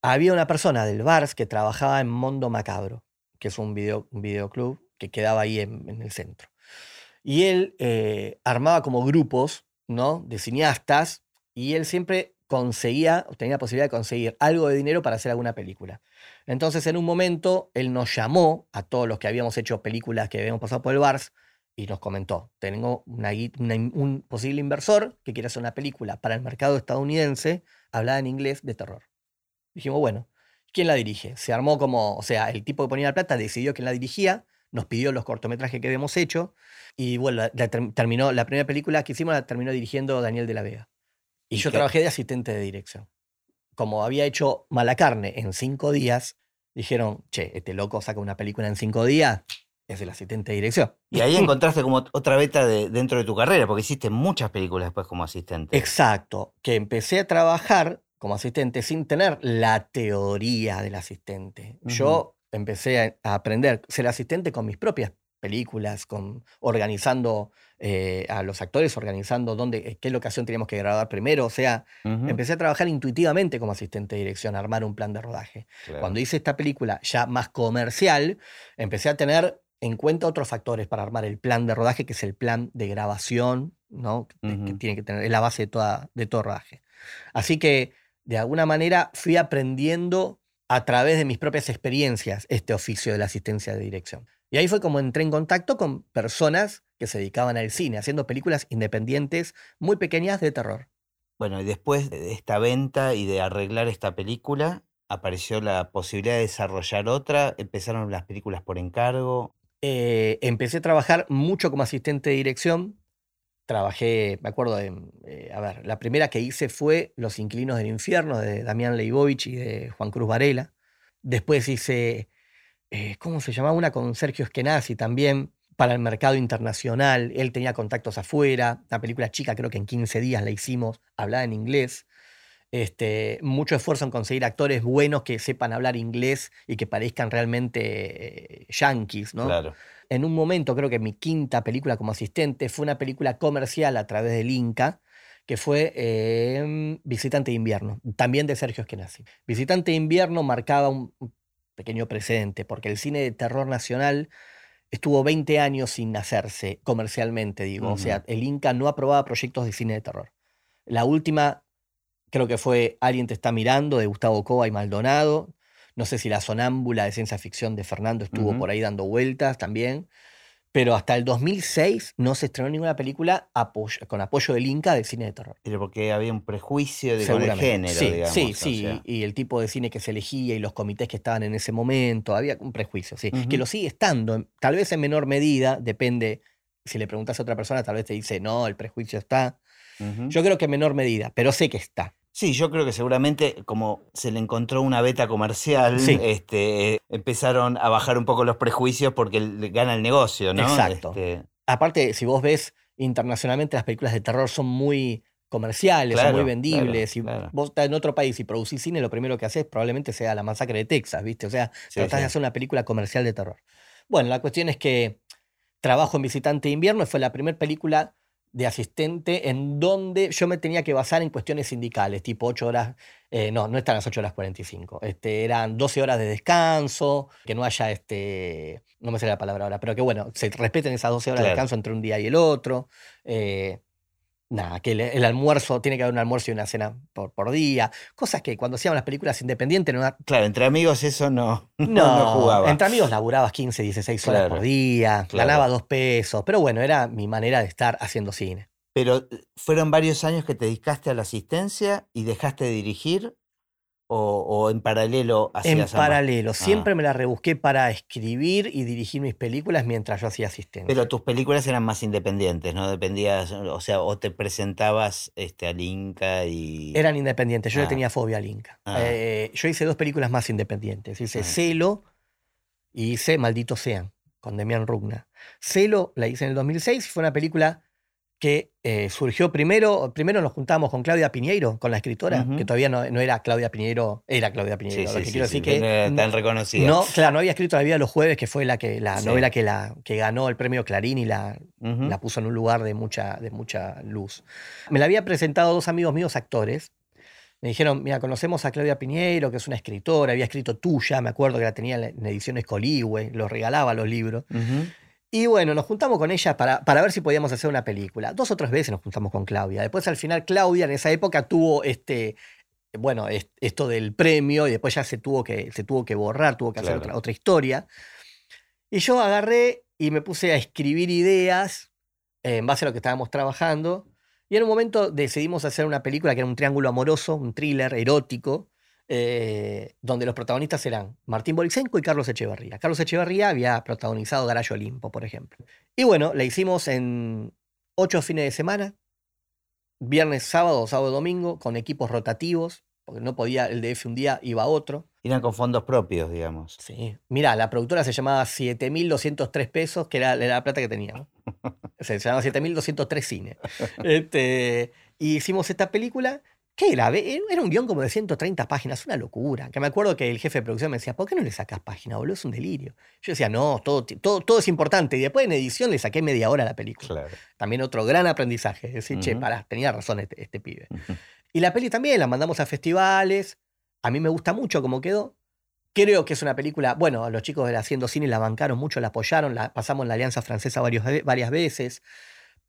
había una persona del Bars que trabajaba en Mondo Macabro, que es un, video, un videoclub que quedaba ahí en, el centro. Y él eh, armaba como grupos ¿no? de cineastas y él siempre conseguía, tenía la posibilidad de conseguir algo de dinero para hacer alguna película. Entonces, en un momento, él nos llamó a todos los que habíamos hecho películas que habíamos pasado por el Bars y nos comentó, tengo una un posible inversor que quiere hacer una película para el mercado estadounidense hablada en inglés de terror. Dijimos, bueno, ¿quién la dirige? Se armó como, o sea, el tipo que ponía la plata decidió quién la dirigía, nos pidió los cortometrajes que habíamos hecho y bueno, la, la ter- terminó, la primera película que hicimos la terminó dirigiendo Daniel de la Vega. Y, ¿Y yo qué- trabajé de asistente de dirección. Como había hecho Mala Carne en cinco días, dijeron, che, este loco saca una película en cinco días, es el asistente de dirección. Y ahí encontraste como otra beta de- dentro de tu carrera, porque hiciste muchas películas después como asistente. Exacto, que empecé a trabajar como asistente sin tener la teoría del asistente. Yo empecé a, aprender a ser asistente con mis propias películas, con, organizando eh, a los actores, organizando dónde, eh, qué locación teníamos que grabar primero. O sea, empecé a trabajar intuitivamente como asistente de dirección, a armar un plan de rodaje. claro. Cuando hice esta película ya más comercial, empecé a tener en cuenta otros factores para armar el plan de rodaje, que es el plan de grabación, ¿no? Que- tiene que tener, es la base de, toda, de todo rodaje. Así que, de alguna manera, fui aprendiendo a través de mis propias experiencias este oficio de la asistencia de dirección. Y ahí fue como entré en contacto con personas que se dedicaban al cine, haciendo películas independientes muy pequeñas de terror. Bueno, y después de esta venta y de arreglar esta película, apareció la posibilidad de desarrollar otra, empezaron las películas por encargo. Eh, empecé a trabajar mucho como asistente de dirección. Trabajé, me acuerdo de, eh, a ver, la primera que hice fue Los Inquilinos del Infierno de Damián Leibovich y de Juan Cruz Varela. Después hice, eh, ¿cómo se llamaba? Una con Sergio Eskenazi también para el mercado internacional. Él tenía contactos afuera. Una película chica, creo que en 15 días la hicimos, hablada en inglés. Este, mucho esfuerzo en conseguir actores buenos que sepan hablar inglés y que parezcan realmente eh, yanquis, ¿no? Claro. En un momento, creo que mi quinta película como asistente fue una película comercial a través del Inca, que fue eh, Visitante de Invierno, también de Sergio Eskenazi. Visitante de Invierno marcaba un pequeño precedente, porque el cine de terror nacional estuvo 20 años sin hacerse comercialmente, digo. O sea, el Inca no aprobaba proyectos de cine de terror. La última creo que fue Alguien te está mirando, de Gustavo Cova y Maldonado. No sé si La Sonámbula de ciencia ficción de Fernando estuvo por ahí dando vueltas también. Pero hasta el 2006 no se estrenó ninguna película apoyo- con apoyo del Inca de cine de terror. Pero porque había un prejuicio de, el género, sí, digamos. sí, sí. sea. Y el tipo de cine que se elegía y los comités que estaban en ese momento. Había un prejuicio, sí. Que lo sigue estando. Tal vez en menor medida, depende. Si le preguntas a otra persona, tal vez te dice, no, el prejuicio está. Yo creo que en menor medida, pero sé que está. Sí, yo creo que seguramente como se le encontró una beta comercial, Sí. este, empezaron a bajar un poco los prejuicios porque gana el negocio, ¿no? Exacto. Este, Aparte, si vos ves internacionalmente, las películas de terror son muy comerciales, son muy vendibles. claro, si vos estás en otro país y producís cine, lo primero que haces probablemente sea la masacre de Texas, ¿viste? O sea, Sí, tratás sí. de hacer una película comercial de terror. Bueno, la cuestión es que trabajo en Visitante de Invierno fue la primera película de asistente en donde yo me tenía que basar en cuestiones sindicales, tipo 8 horas, eh, no, no están las 8 horas 45, este, eran 12 horas de descanso, que no haya, este, no me sale la palabra ahora, pero que bueno, se respeten esas 12 horas de descanso entre un día y el otro. eh, nada, que el, el almuerzo, tiene que haber un almuerzo y una cena por, por día, cosas que cuando hacíamos las películas independientes no, Claro, entre amigos eso no, no, jugaba. Entre amigos laburabas 15, 16 horas Claro, por día, claro. ganaba dos pesos, pero bueno, era mi manera de estar haciendo cine. Pero eh, fueron varios años que te dedicaste a la asistencia y dejaste de dirigir o, o en paralelo En hacías ambas? paralelo, Ah. siempre me la rebusqué para escribir y dirigir mis películas mientras yo hacía asistencia. Pero tus películas eran más independientes, ¿no? Dependías, o sea, o te presentabas este, al Inca y... Eran independientes, yo Ah. le tenía fobia al Inca. Ah. Eh, yo hice dos películas más independientes. Hice Ah. Celo y hice Maldito Sean, con Demian Rugna. Celo la hice en el 2006 y fue una película que eh, surgió primero, primero nos juntamos con Claudia Piñeiro, con la escritora, que todavía no, no era Claudia Piñeiro, era Claudia Piñeiro. sí, lo que sí, quiero decir que tan no- reconocida. no, claro, no había escrito La vida de los jueves, que fue la que la novela que la que ganó el premio Clarín y la, la puso en un lugar de mucha, de mucha luz. Me la había presentado dos amigos míos actores. Me dijeron, mira, conocemos a Claudia Piñeiro, que es una escritora, había escrito Tuya, me acuerdo que la tenía en ediciones Coligüe, los regalaba los libros. Y bueno, nos juntamos con ella para, para ver si podíamos hacer una película. Dos o tres veces nos juntamos con Claudia. Después al final Claudia en esa época tuvo este, bueno, es- esto del premio y después ya se tuvo que, se tuvo que borrar, tuvo que hacer otra, otra historia. Y yo agarré y me puse a escribir ideas eh, en base a lo que estábamos trabajando. Y en un momento decidimos hacer una película que era un triángulo amoroso, un thriller erótico, eh, donde los protagonistas eran Martín Borisenko y Carlos Echeverría. Carlos Echeverría había protagonizado Garayo Olimpo, por ejemplo. Y bueno, la hicimos en ocho fines de semana, viernes, sábado, sábado, domingo, con equipos rotativos, porque no podía, el DF un día iba a otro. Eran con fondos propios, digamos. Sí. Mira, la productora se llamaba 7.203 pesos, que era, era la plata que tenía. se llamaba 7.203 cine. Este, y hicimos esta película, que era? Ve- Era un guion como de 130 páginas, una locura. Que me acuerdo que el jefe de producción me decía, ¿por qué no le sacas página, boludo? Es un delirio. Yo decía, no, todo, todo, todo es importante. Y después en edición le saqué media hora a la película. Claro. También otro gran aprendizaje. Decir, che, pará, tenía razón este, este pibe. Y la peli también la mandamos a festivales. A mí me gusta mucho cómo quedó. Creo que es una película, bueno, los chicos de Haciendo Cine la bancaron mucho, la apoyaron, la pasamos en la Alianza Francesa varios varias veces,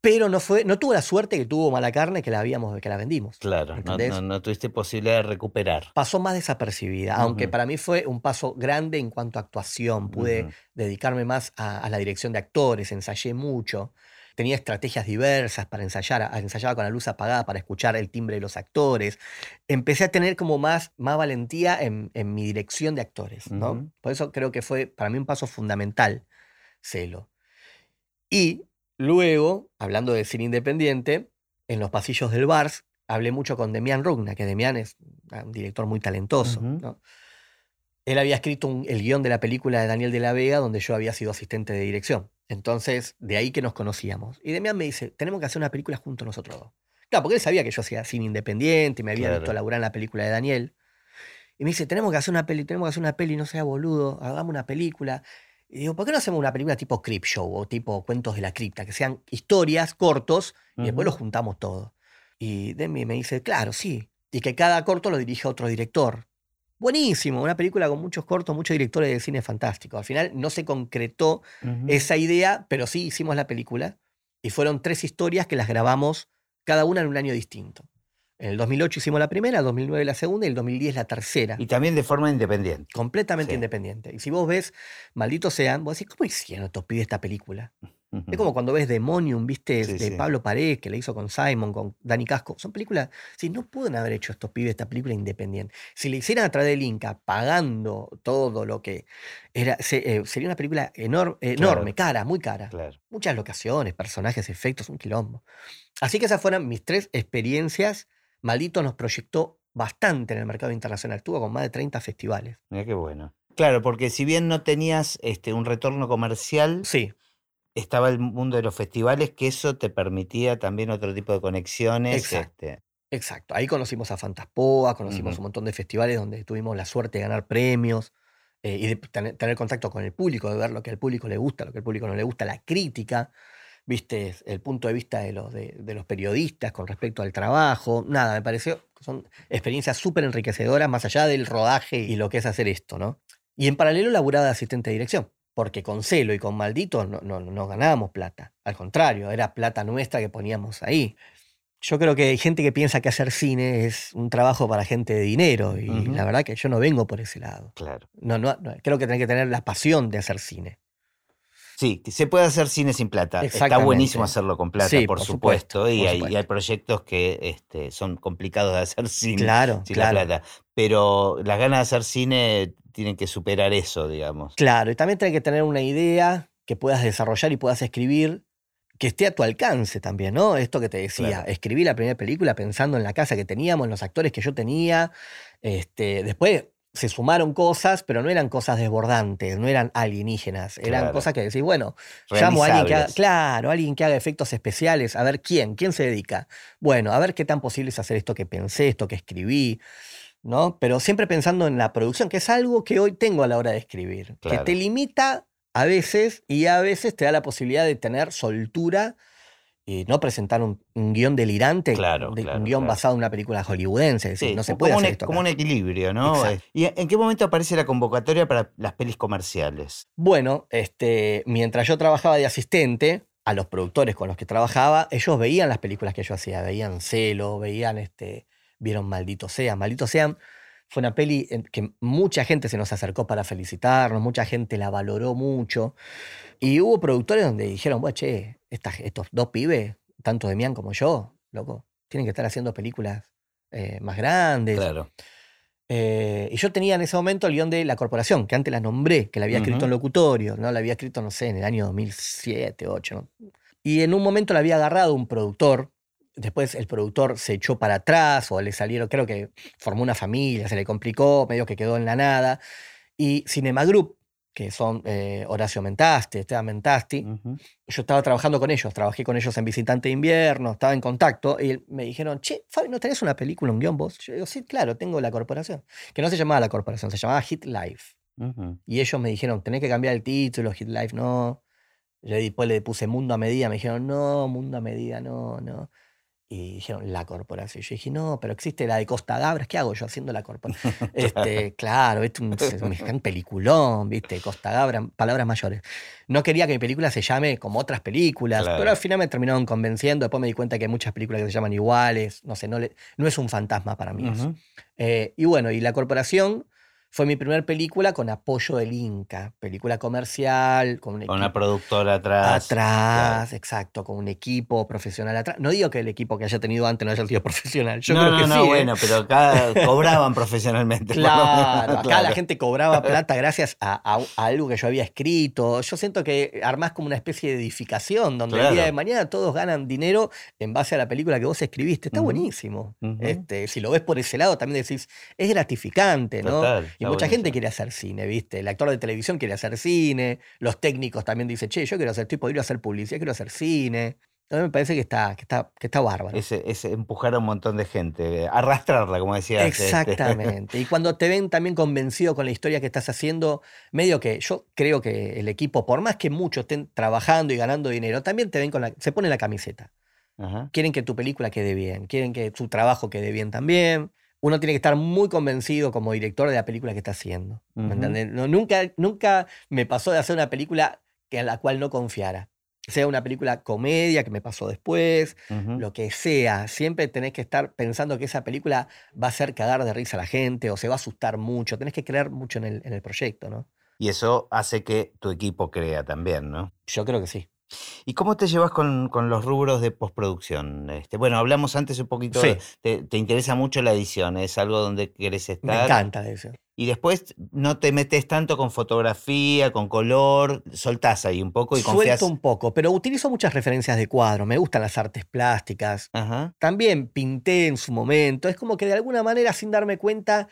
pero no, fue, no tuvo la suerte que tuvo Mala Carne que la, habíamos, que la vendimos. Claro, no, no, no tuviste posibilidad de recuperar. Pasó más desapercibida, aunque para mí fue un paso grande en cuanto a actuación. Pude dedicarme más a, a la dirección de actores, ensayé mucho. Tenía estrategias diversas para ensayar, ensayaba con la luz apagada para escuchar el timbre de los actores. Empecé a tener como más, más valentía en, en mi dirección de actores, ¿no? Por eso creo que fue para mí un paso fundamental, Celo. Y luego, hablando de cine independiente, en los pasillos del Bars, hablé mucho con Demian Rugna, que Demian es un director muy talentoso. Él había escrito un- el guion de la película de Daniel de la Vega, donde yo había sido asistente de dirección. Entonces, de ahí que nos conocíamos. Y Demian me dice, tenemos que hacer una película juntos nosotros dos. Claro, porque él sabía que yo hacía cine independiente y me había Claro. visto laburar en la película de Daniel. Y me dice, tenemos que hacer una peli, tenemos que hacer una peli, no sea boludo, hagamos una película. Y digo, ¿por qué no hacemos una película tipo Crip Show o tipo Cuentos de la Cripta? Que sean historias cortos y después los juntamos todo. Y Demi me dice, claro, sí. Y que cada corto lo dirige otro director. Buenísimo, una película con muchos cortos, muchos directores de cine fantástico. Al final no se concretó esa idea, pero sí hicimos la película. Y fueron tres historias que las grabamos cada una en un año distinto. En el 2008 hicimos la primera, en el 2009 la segunda y en el 2010 la tercera. Y también de forma independiente. completamente Sí. independiente. Y si vos ves Malditos Sean, vos decís, ¿cómo hicieron estos pibes esta película? Es como cuando ves Demonium, viste, Sí, de sí. Pablo Pared, que la hizo con Simon, con Dani Casco. Son películas, si no pueden haber hecho estos pibes esta película independiente. Si le hicieran a través del Inca, pagando todo lo que era, se- eh, sería una película enor- enorme, cara, muy cara. Claro. Muchas locaciones, personajes, efectos, un quilombo. Así que esas fueron mis tres experiencias. Maldito nos proyectó bastante en el mercado internacional. Tuvo con más de 30 festivales. Mira qué bueno. Claro, porque si bien no tenías este, un retorno comercial, Sí, estaba el mundo de los festivales, que eso te permitía también otro tipo de conexiones. Exacto. este, Exacto, ahí conocimos a Fantaspoa, conocimos un montón de festivales donde tuvimos la suerte de ganar premios eh, y de tener, tener contacto con el público, de ver lo que al público le gusta, lo que al público no le gusta, la crítica, viste, el punto de vista de los, de, de los periodistas con respecto al trabajo. Nada, me pareció que son experiencias súper enriquecedoras más allá del rodaje y lo que es hacer esto, ¿no? Y en paralelo laburaba de asistente de dirección. Porque con Celo y con Maldito no, no, no ganábamos plata. Al contrario, era plata nuestra que poníamos ahí. Yo creo que hay gente que piensa que hacer cine es un trabajo para gente de dinero y la verdad que yo no vengo por ese lado. Claro. No, no, no, creo que tenés que tener la pasión de hacer cine. Sí, se puede hacer cine sin plata. Está buenísimo hacerlo con plata, Sí, por, por supuesto. supuesto, y, por hay, y supuesto. hay proyectos que este, son complicados de hacer sin, Claro, sin claro. la plata. Pero las ganas de hacer cine tienen que superar eso, digamos. Claro, y también tenés que tener una idea que puedas desarrollar y puedas escribir que esté a tu alcance también, ¿no? Esto que te decía, Claro. escribí la primera película pensando en la casa que teníamos, en los actores que yo tenía. Este, después se sumaron cosas, pero no eran cosas desbordantes, no eran alienígenas, eran Claro. cosas que decís, bueno, llamo a alguien que haga, claro, alguien que haga efectos especiales, a ver quién, quién se dedica. Bueno, a ver qué tan posible es hacer esto que pensé, esto que escribí, ¿no? Pero siempre pensando en la producción, que es algo que hoy tengo a la hora de escribir, Claro. que te limita a veces y a veces te da la posibilidad de tener soltura y no presentar un, un guion delirante, Claro, de- claro, un guion claro. basado en una película hollywoodense, es decir, Sí, no se como puede un, hacer e- esto como acá. un equilibrio, ¿no? Exacto. ¿Y en qué momento aparece la convocatoria para las pelis comerciales? Bueno, este, mientras yo trabajaba de asistente, a los productores con los que trabajaba, ellos veían las películas que yo hacía, veían Celo, veían, este, vieron Maldito Sea. Maldito Sea fue una peli en que mucha gente se nos acercó para felicitarnos, mucha gente la valoró mucho. Y hubo productores donde dijeron, che, estos dos pibes, tanto Demián como yo, loco, tienen que estar haciendo películas eh, más grandes. Claro. Eh, y yo tenía en ese momento el guion de La Corporación, que antes la nombré, que la había escrito en locutorio, ¿no? La había escrito, no sé, en el año 2007, 2008. ¿no? Y en un momento la había agarrado un productor. Después el productor se echó para atrás o le salieron, creo que formó una familia, se le complicó, medio que quedó en la nada. Y Cinema Group, que son eh, Horacio Mentasti, Esteban Mentasti, yo estaba trabajando con ellos, trabajé con ellos en Visitante de Invierno, estaba en contacto y me dijeron, che, Fabi, ¿no tenés una película, un guion vos? Yo digo, sí, claro, tengo La Corporación. Que no se llamaba La Corporación, se llamaba Hit Life. Y ellos me dijeron, tenés que cambiar el título, Hit Life no. Yo después le puse Mundo a Medida, me dijeron, no, Mundo a Medida, no, no. Y dijeron, La Corporación. Yo dije, no, pero existe la de Costa Gabras, ¿qué hago yo haciendo La Corporación? este, claro, ¿viste? Un, un, un peliculón, ¿viste? Costa Gabras, palabras mayores. No quería que mi película se llame como otras películas, Claro. pero al final me terminaron convenciendo. Después me di cuenta que hay muchas películas que se llaman iguales, no sé, no, le- no es un fantasma para mí. eso. Eh, y bueno, y La Corporación fue mi primera película con apoyo del Inca, película comercial, con un Con una productora atrás. atrás, exacto, con un equipo profesional atrás. No digo que el equipo que haya tenido antes no haya sido profesional, yo no, creo no, que no, sí. ¿eh? bueno, pero acá cobraban profesionalmente. Claro, acá la gente cobraba plata gracias a, a- a algo que yo había escrito. Yo siento que armás como una especie de edificación donde el día de mañana todos ganan dinero en base a la película que vos escribiste. Está buenísimo. Este, si lo ves por ese lado, también decís, es gratificante, ¿no? Total, y mucha gente quiere hacer cine, ¿viste? El actor de televisión quiere hacer cine, los técnicos también dicen, che, yo quiero hacer, estoy podrido hacer publicidad, quiero hacer cine. A mí me parece que está, que está, que está bárbaro. Ese, ese empujar a un montón de gente, arrastrarla, como decías. este. Exactamente. Y cuando te ven también convencido con la historia que estás haciendo, medio que yo creo que el equipo, por más que muchos estén trabajando y ganando dinero, también te ven con la, se pone la camiseta. Ajá. Quieren que tu película quede bien, quieren que su trabajo quede bien también. Uno tiene que estar muy convencido como director de la película que está haciendo. No, nunca, nunca me pasó de hacer una película que a la cual no confiara. Sea una película comedia que me pasó después, lo que sea, siempre tenés que estar pensando que esa película va a hacer cagar de risa a la gente o se va a asustar mucho. Tenés que creer mucho en el, en el proyecto, ¿no? Y eso hace que tu equipo crea también, ¿no? Yo creo que sí. ¿Y cómo te llevas con, con los rubros de postproducción? Este, bueno, hablamos antes un poquito, Sí. de- te, te interesa mucho la edición, es algo donde querés Me estar. encanta eso. Y después no te metes tanto con fotografía, con color, soltás ahí un poco y confías. Suelto un poco, pero utilizo muchas referencias de cuadro. Me gustan las artes plásticas. Ajá. También pinté en su momento. Es como que de alguna manera, sin darme cuenta,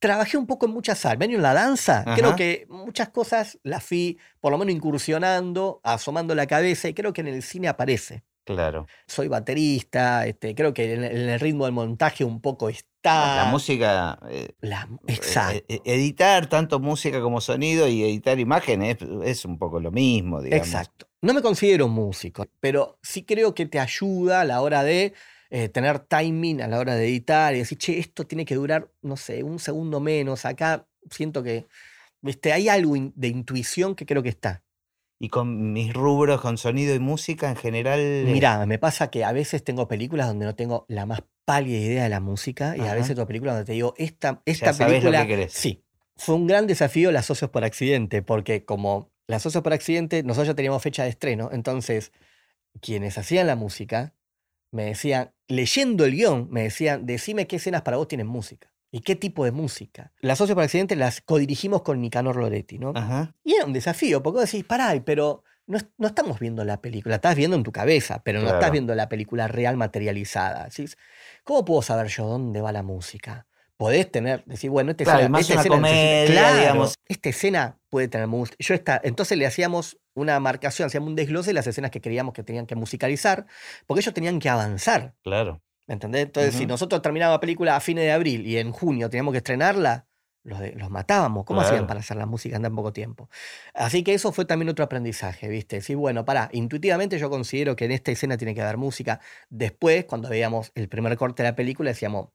trabajé un poco en muchas áreas. Ven en la danza, creo que muchas cosas las fui por lo menos incursionando, asomando la cabeza y creo que en el cine aparece. Claro. Soy baterista, este, creo que en, en el ritmo del montaje un poco está. La música. eh, La- eh, exacto. eh, editar tanto música como sonido y editar imágenes es un poco lo mismo, digamos. Exacto. No me considero músico, pero sí creo que te ayuda a la hora de eh, tener timing, a la hora de editar y decir, che, esto tiene que durar, no sé, un segundo menos. Acá siento que, viste, hay algo in- de intuición que creo que está. Y con mis rubros, con sonido y música en general. eh, Mirá, me pasa que a veces tengo películas donde no tengo la más pálida idea de la música y a veces tengo películas donde te digo, esta, esta sabés lo que película... querés. Sí, fue un gran desafío las socios por accidente, porque como las socios por accidente, nosotros ya teníamos fecha de estreno, entonces quienes hacían la música me decían, leyendo el guion, me decían, decime qué escenas para vos tienen música y qué tipo de música. Las socios por accidente las codirigimos con Nicanor Loretti, ¿no? Ajá. Y era un desafío, porque vos decís, pará, pero no, no estamos viendo la película, estás viendo en tu cabeza, pero no estás viendo la película real materializada. Decís, ¿Cómo puedo saber yo dónde va la música? Podés tener, decir, bueno, esta Claro, escena, más esta una escena comedia, Claro, digamos. Esta escena puede tener música. Yo esta, entonces le hacíamos una marcación, hacíamos un desglose de las escenas que creíamos que tenían que musicalizar, porque ellos tenían que avanzar. Claro. ¿Me entendés? Entonces, si nosotros terminábamos la película a fines de abril y en junio teníamos que estrenarla, los, de- los matábamos. ¿Cómo hacían para hacer la música en tan poco tiempo? Así que eso fue también otro aprendizaje, ¿viste? Sí, bueno, pará, intuitivamente yo considero que en esta escena tiene que haber música. Después, cuando veíamos el primer corte de la película, decíamos, "Ah,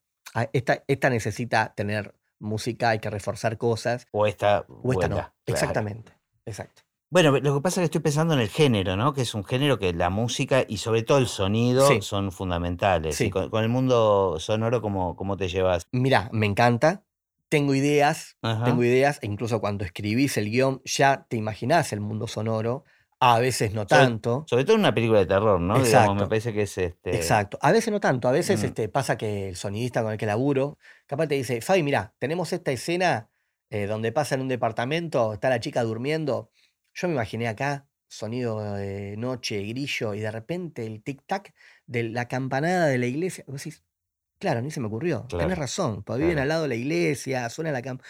esta, esta necesita tener música, hay que reforzar cosas, O esta. o esta no. claro. Exactamente, exacto. Bueno, lo que pasa es que estoy pensando en el género, ¿no? Que es un género que la música y sobre todo el sonido Sí. son fundamentales. Sí. Y con, con el mundo sonoro, ¿cómo, cómo te llevas? Mirá, me encanta. Tengo ideas, Ajá. tengo ideas, e incluso cuando escribís el guion ya te imaginás el mundo sonoro, a veces no tanto. Sobre todo en una película de terror, ¿no? Digamos, Exacto. me parece que es este. Exacto. A veces no tanto. A veces Mm. este, pasa que el sonidista con el que laburo, capaz te dice, Fabi, mira, tenemos esta escena eh, donde pasa en un departamento, está la chica durmiendo. Yo me imaginé acá, sonido de noche, grillo, y de repente el tic-tac de la campanada de la iglesia. Vos decís, claro, ni se me ocurrió. Claro, Tenés razón, viven claro. al lado de la iglesia, suena la campana.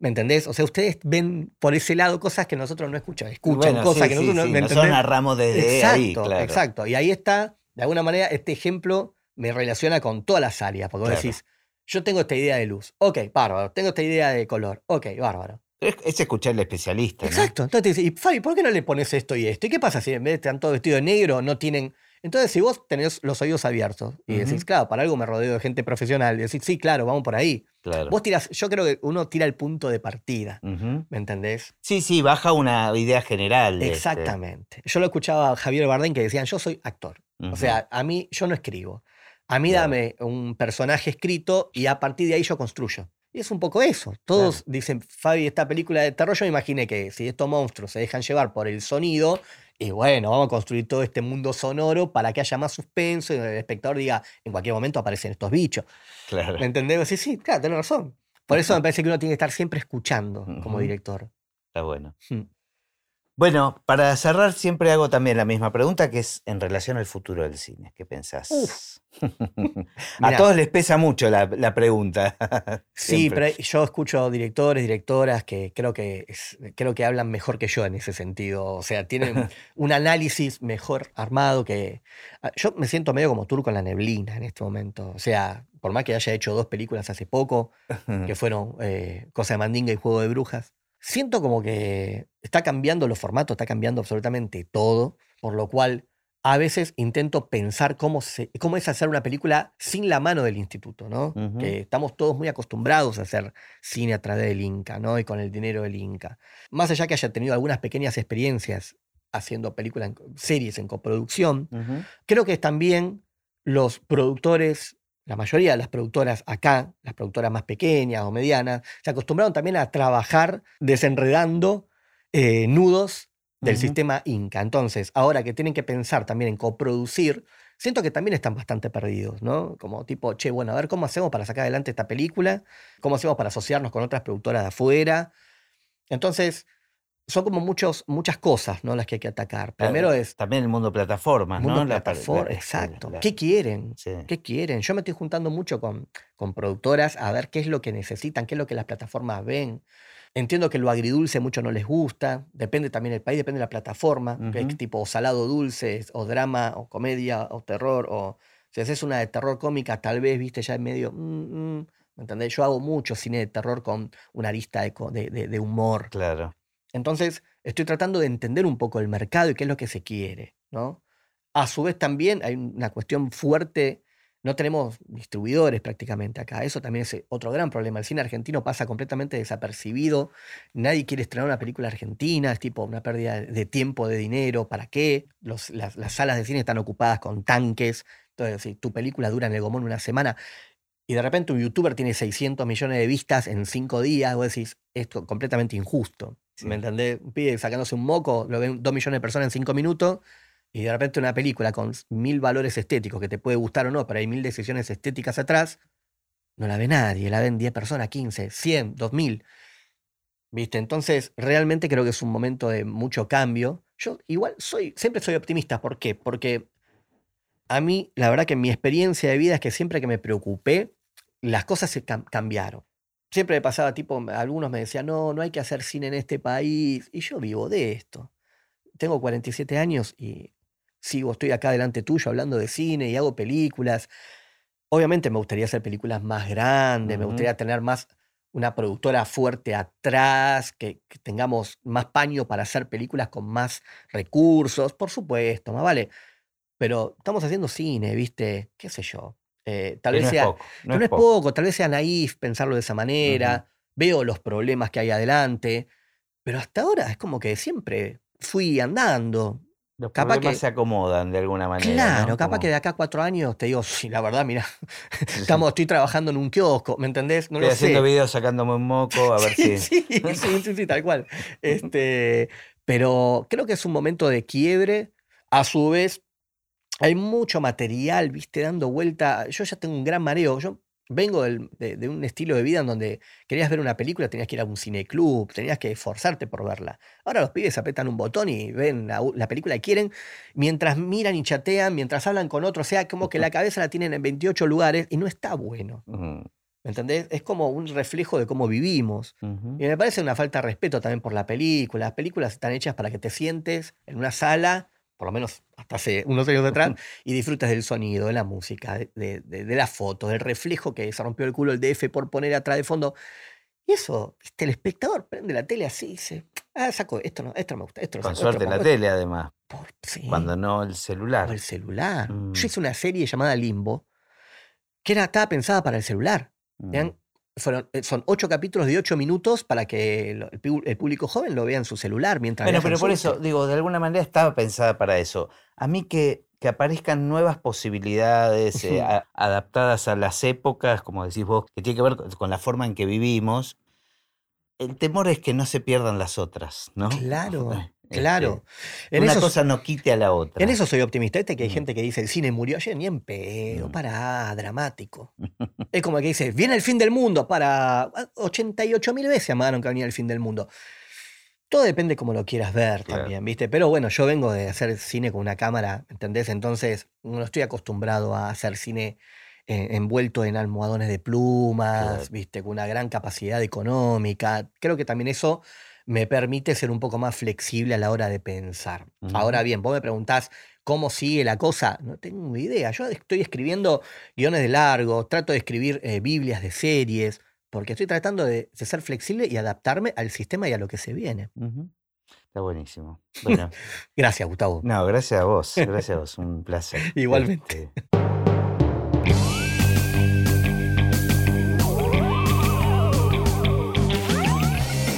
¿Me entendés? O sea, ustedes ven por ese lado cosas que nosotros no escuchamos. Escuchan Bueno, cosas sí, que sí, nosotros no sí, ¿me Nosotros narramos desde Exacto, ahí, claro. exacto. Y ahí está, de alguna manera, este ejemplo me relaciona con todas las áreas, porque vos Claro. decís, yo tengo esta idea de luz, ok, bárbaro, tengo esta idea de color, ok, bárbaro. Es, es escuchar al especialista, ¿no? Exacto, entonces te dice, y Fabi, ¿por qué no le pones esto y esto? ¿Y qué pasa si en vez de estar todo vestido de negro no tienen... Entonces, si vos tenés los oídos abiertos y decís, claro, para algo me rodeo de gente profesional, y decís, sí, claro, vamos por ahí. Claro. Vos tirás, yo creo que uno tira el punto de partida. ¿me entendés? Sí, sí, baja una idea general. este. Exactamente. Yo lo escuchaba a Javier Bardem que decían, yo soy actor. O sea, a mí yo no escribo. A mí Claro. dame un personaje escrito y a partir de ahí yo construyo. Y es un poco eso. Todos dicen, Fabi, esta película de terror, yo me imaginé que si estos monstruos se dejan llevar por el sonido, y bueno, vamos a construir todo este mundo sonoro para que haya más suspenso y el espectador diga, en cualquier momento aparecen estos bichos. Claro. ¿Me entendés? Sí, sí, claro, tenés razón. Por eso me parece que uno tiene que estar siempre escuchando como director. Está bueno. Mm. Bueno, para cerrar siempre hago también la misma pregunta que es en relación al futuro del cine. ¿Qué pensás? Uf. A todos les pesa mucho la, la pregunta. Sí, pero yo escucho directores, directoras que creo que creo que hablan mejor que yo en ese sentido. O sea, tienen un análisis mejor armado que. ah, Yo me siento medio como turco en la neblina en este momento. O sea, por más que haya hecho dos películas hace poco, que fueron eh, Cosa de Mandinga y Juego de Brujas, siento como que está cambiando los formatos, está cambiando absolutamente todo, por lo cual a veces intento pensar cómo, se, cómo es hacer una película sin la mano del instituto, ¿no? Que estamos todos muy acostumbrados a hacer cine a través del Inca, ¿no? Y con el dinero del Inca. Más allá que haya tenido algunas pequeñas experiencias haciendo películas, series en coproducción, creo que también los productores, la mayoría de las productoras acá, las productoras más pequeñas o medianas, se acostumbraron también a trabajar desenredando eh, nudos del sistema Inca. Entonces, ahora que tienen que pensar también en coproducir, siento que también están bastante perdidos, ¿no? Como tipo, che, bueno, a ver cómo hacemos para sacar adelante esta película, cómo hacemos para asociarnos con otras productoras de afuera. Entonces, son como muchos, muchas cosas, ¿no? Las que hay que atacar. Primero es También el mundo plataformas, Mundo ¿no? Plataforma, la- exacto. la- ¿Qué quieren? sí. ¿Qué quieren? Yo me estoy juntando mucho con, con productoras a ver qué es lo que necesitan, qué es lo que las plataformas ven. Entiendo que lo agridulce mucho no les gusta, depende también del país, depende de la plataforma, que Ujú. es tipo salado dulce, o drama, o comedia, o terror, o si haces una de terror cómica, tal vez, viste, ya en medio, mm, mm, ¿me entendés? Yo hago mucho cine de terror con una arista de- de- de humor. Claro. Entonces, estoy tratando de entender un poco el mercado y qué es lo que se quiere, ¿no? A su vez también hay una cuestión fuerte, No tenemos distribuidores prácticamente acá. Eso también es otro gran problema. El cine argentino pasa completamente desapercibido. Nadie quiere estrenar una película argentina. Es tipo una pérdida de tiempo, de dinero. ¿Para qué? las, las, salas de cine están ocupadas con tanques. Entonces, si tu película dura en el Gomón una semana y de repente un youtuber tiene 600 millones de vistas en cinco días, vos decís, esto es completamente injusto. ¿Me entendés? Pide sacándose un moco, lo ven dos millones de personas en cinco minutos y de repente una película con mil valores estéticos que te puede gustar o no, pero hay mil decisiones estéticas atrás, no la ve nadie, la ven 10 personas, 15, 100, 2000. ¿Viste? Entonces, realmente creo que es un momento de mucho cambio. Yo igual soy, siempre soy optimista. ¿Por qué? Porque a mí, la verdad que mi experiencia de vida es que siempre que me preocupé, las cosas se cambiaron. Siempre me pasaba, tipo, algunos me decían, no, no hay que hacer cine en este país. Y yo vivo de esto. Tengo 47 años y sigo, estoy acá delante tuyo hablando de cine y hago películas. Obviamente me gustaría hacer películas más grandes, me gustaría tener más una productora fuerte atrás, que, tengamos más paño para hacer películas con más recursos, por supuesto, más vale. Pero estamos haciendo cine, ¿viste? ¿Qué sé yo? Eh, tal vez sea. Poco, no, es, poco. tal vez sea naif pensarlo de esa manera. Veo los problemas que hay adelante. Pero hasta ahora es como que siempre fui andando. Los capaz que se acomodan de alguna manera. Claro, capaz que de acá a cuatro años te digo, sí, la verdad, mira, estamos, estoy trabajando en un kiosco, ¿me entendés? No estoy haciendo videos sacándome un moco, a ver si. Sí, sí, sí, tal cual. Este, pero creo que es un momento de quiebre. A su vez, hay mucho material, viste, dando vuelta. Yo ya tengo un gran mareo. Yo vengo de, un estilo de vida en donde querías ver una película, tenías que ir a un cineclub, tenías que esforzarte por verla. Ahora los pibes apretan un botón y ven la, película que quieren, mientras miran y chatean, mientras hablan con otros, o sea, como que la cabeza la tienen en 28 lugares y no está bueno. ¿Me entendés? Es como un reflejo de cómo vivimos. Y me parece una falta de respeto también por la película. Las películas están hechas para que te sientes en una sala por lo menos hasta hace unos años atrás, y disfrutas del sonido, de la música, de, la foto, del reflejo que se rompió el culo el DF por poner atrás de fondo. Y eso, el espectador prende la tele así y dice, ah, saco, esto no, esto no me gusta, esto no Con suerte la tele, además. Cuando no el celular. el celular. Yo mm. hice una serie llamada Limbo, que era, estaba pensada para el celular. Mm. Eh, son ocho capítulos de ocho minutos para que el, público joven lo vea en su celular mientras. Bueno, pero por eso, digo, de alguna manera estaba pensada para eso. A mí que, que aparezcan nuevas posibilidades eh, adaptadas a las épocas, como decís vos, que tiene que ver con la forma en que vivimos, el temor es que no se pierdan las otras, ¿no? Claro. Claro. en una cosa no quite a la otra. En eso soy optimista. Este que hay mm. gente que dice el cine murió ayer, ni en pedo, mm. para, dramático. es como que dice, viene el fin del mundo, para 88 mil veces amaron que venía el fin del mundo. Todo depende cómo lo quieras ver también, ¿viste? Pero bueno, yo vengo de hacer cine con una cámara, ¿entendés? Entonces no estoy acostumbrado a hacer cine eh, envuelto en almohadones de plumas, ¿viste? Con una gran capacidad económica. Creo que también eso me permite ser un poco más flexible a la hora de pensar. Ahora bien, vos me preguntás cómo sigue la cosa, no tengo idea. Yo estoy escribiendo guiones de largo, trato de escribir eh, Biblias de series, porque estoy tratando de, ser flexible y adaptarme al sistema y a lo que se viene. Está buenísimo. gracias, Gustavo. No, gracias a vos, gracias a vos, un placer. Igualmente. Este,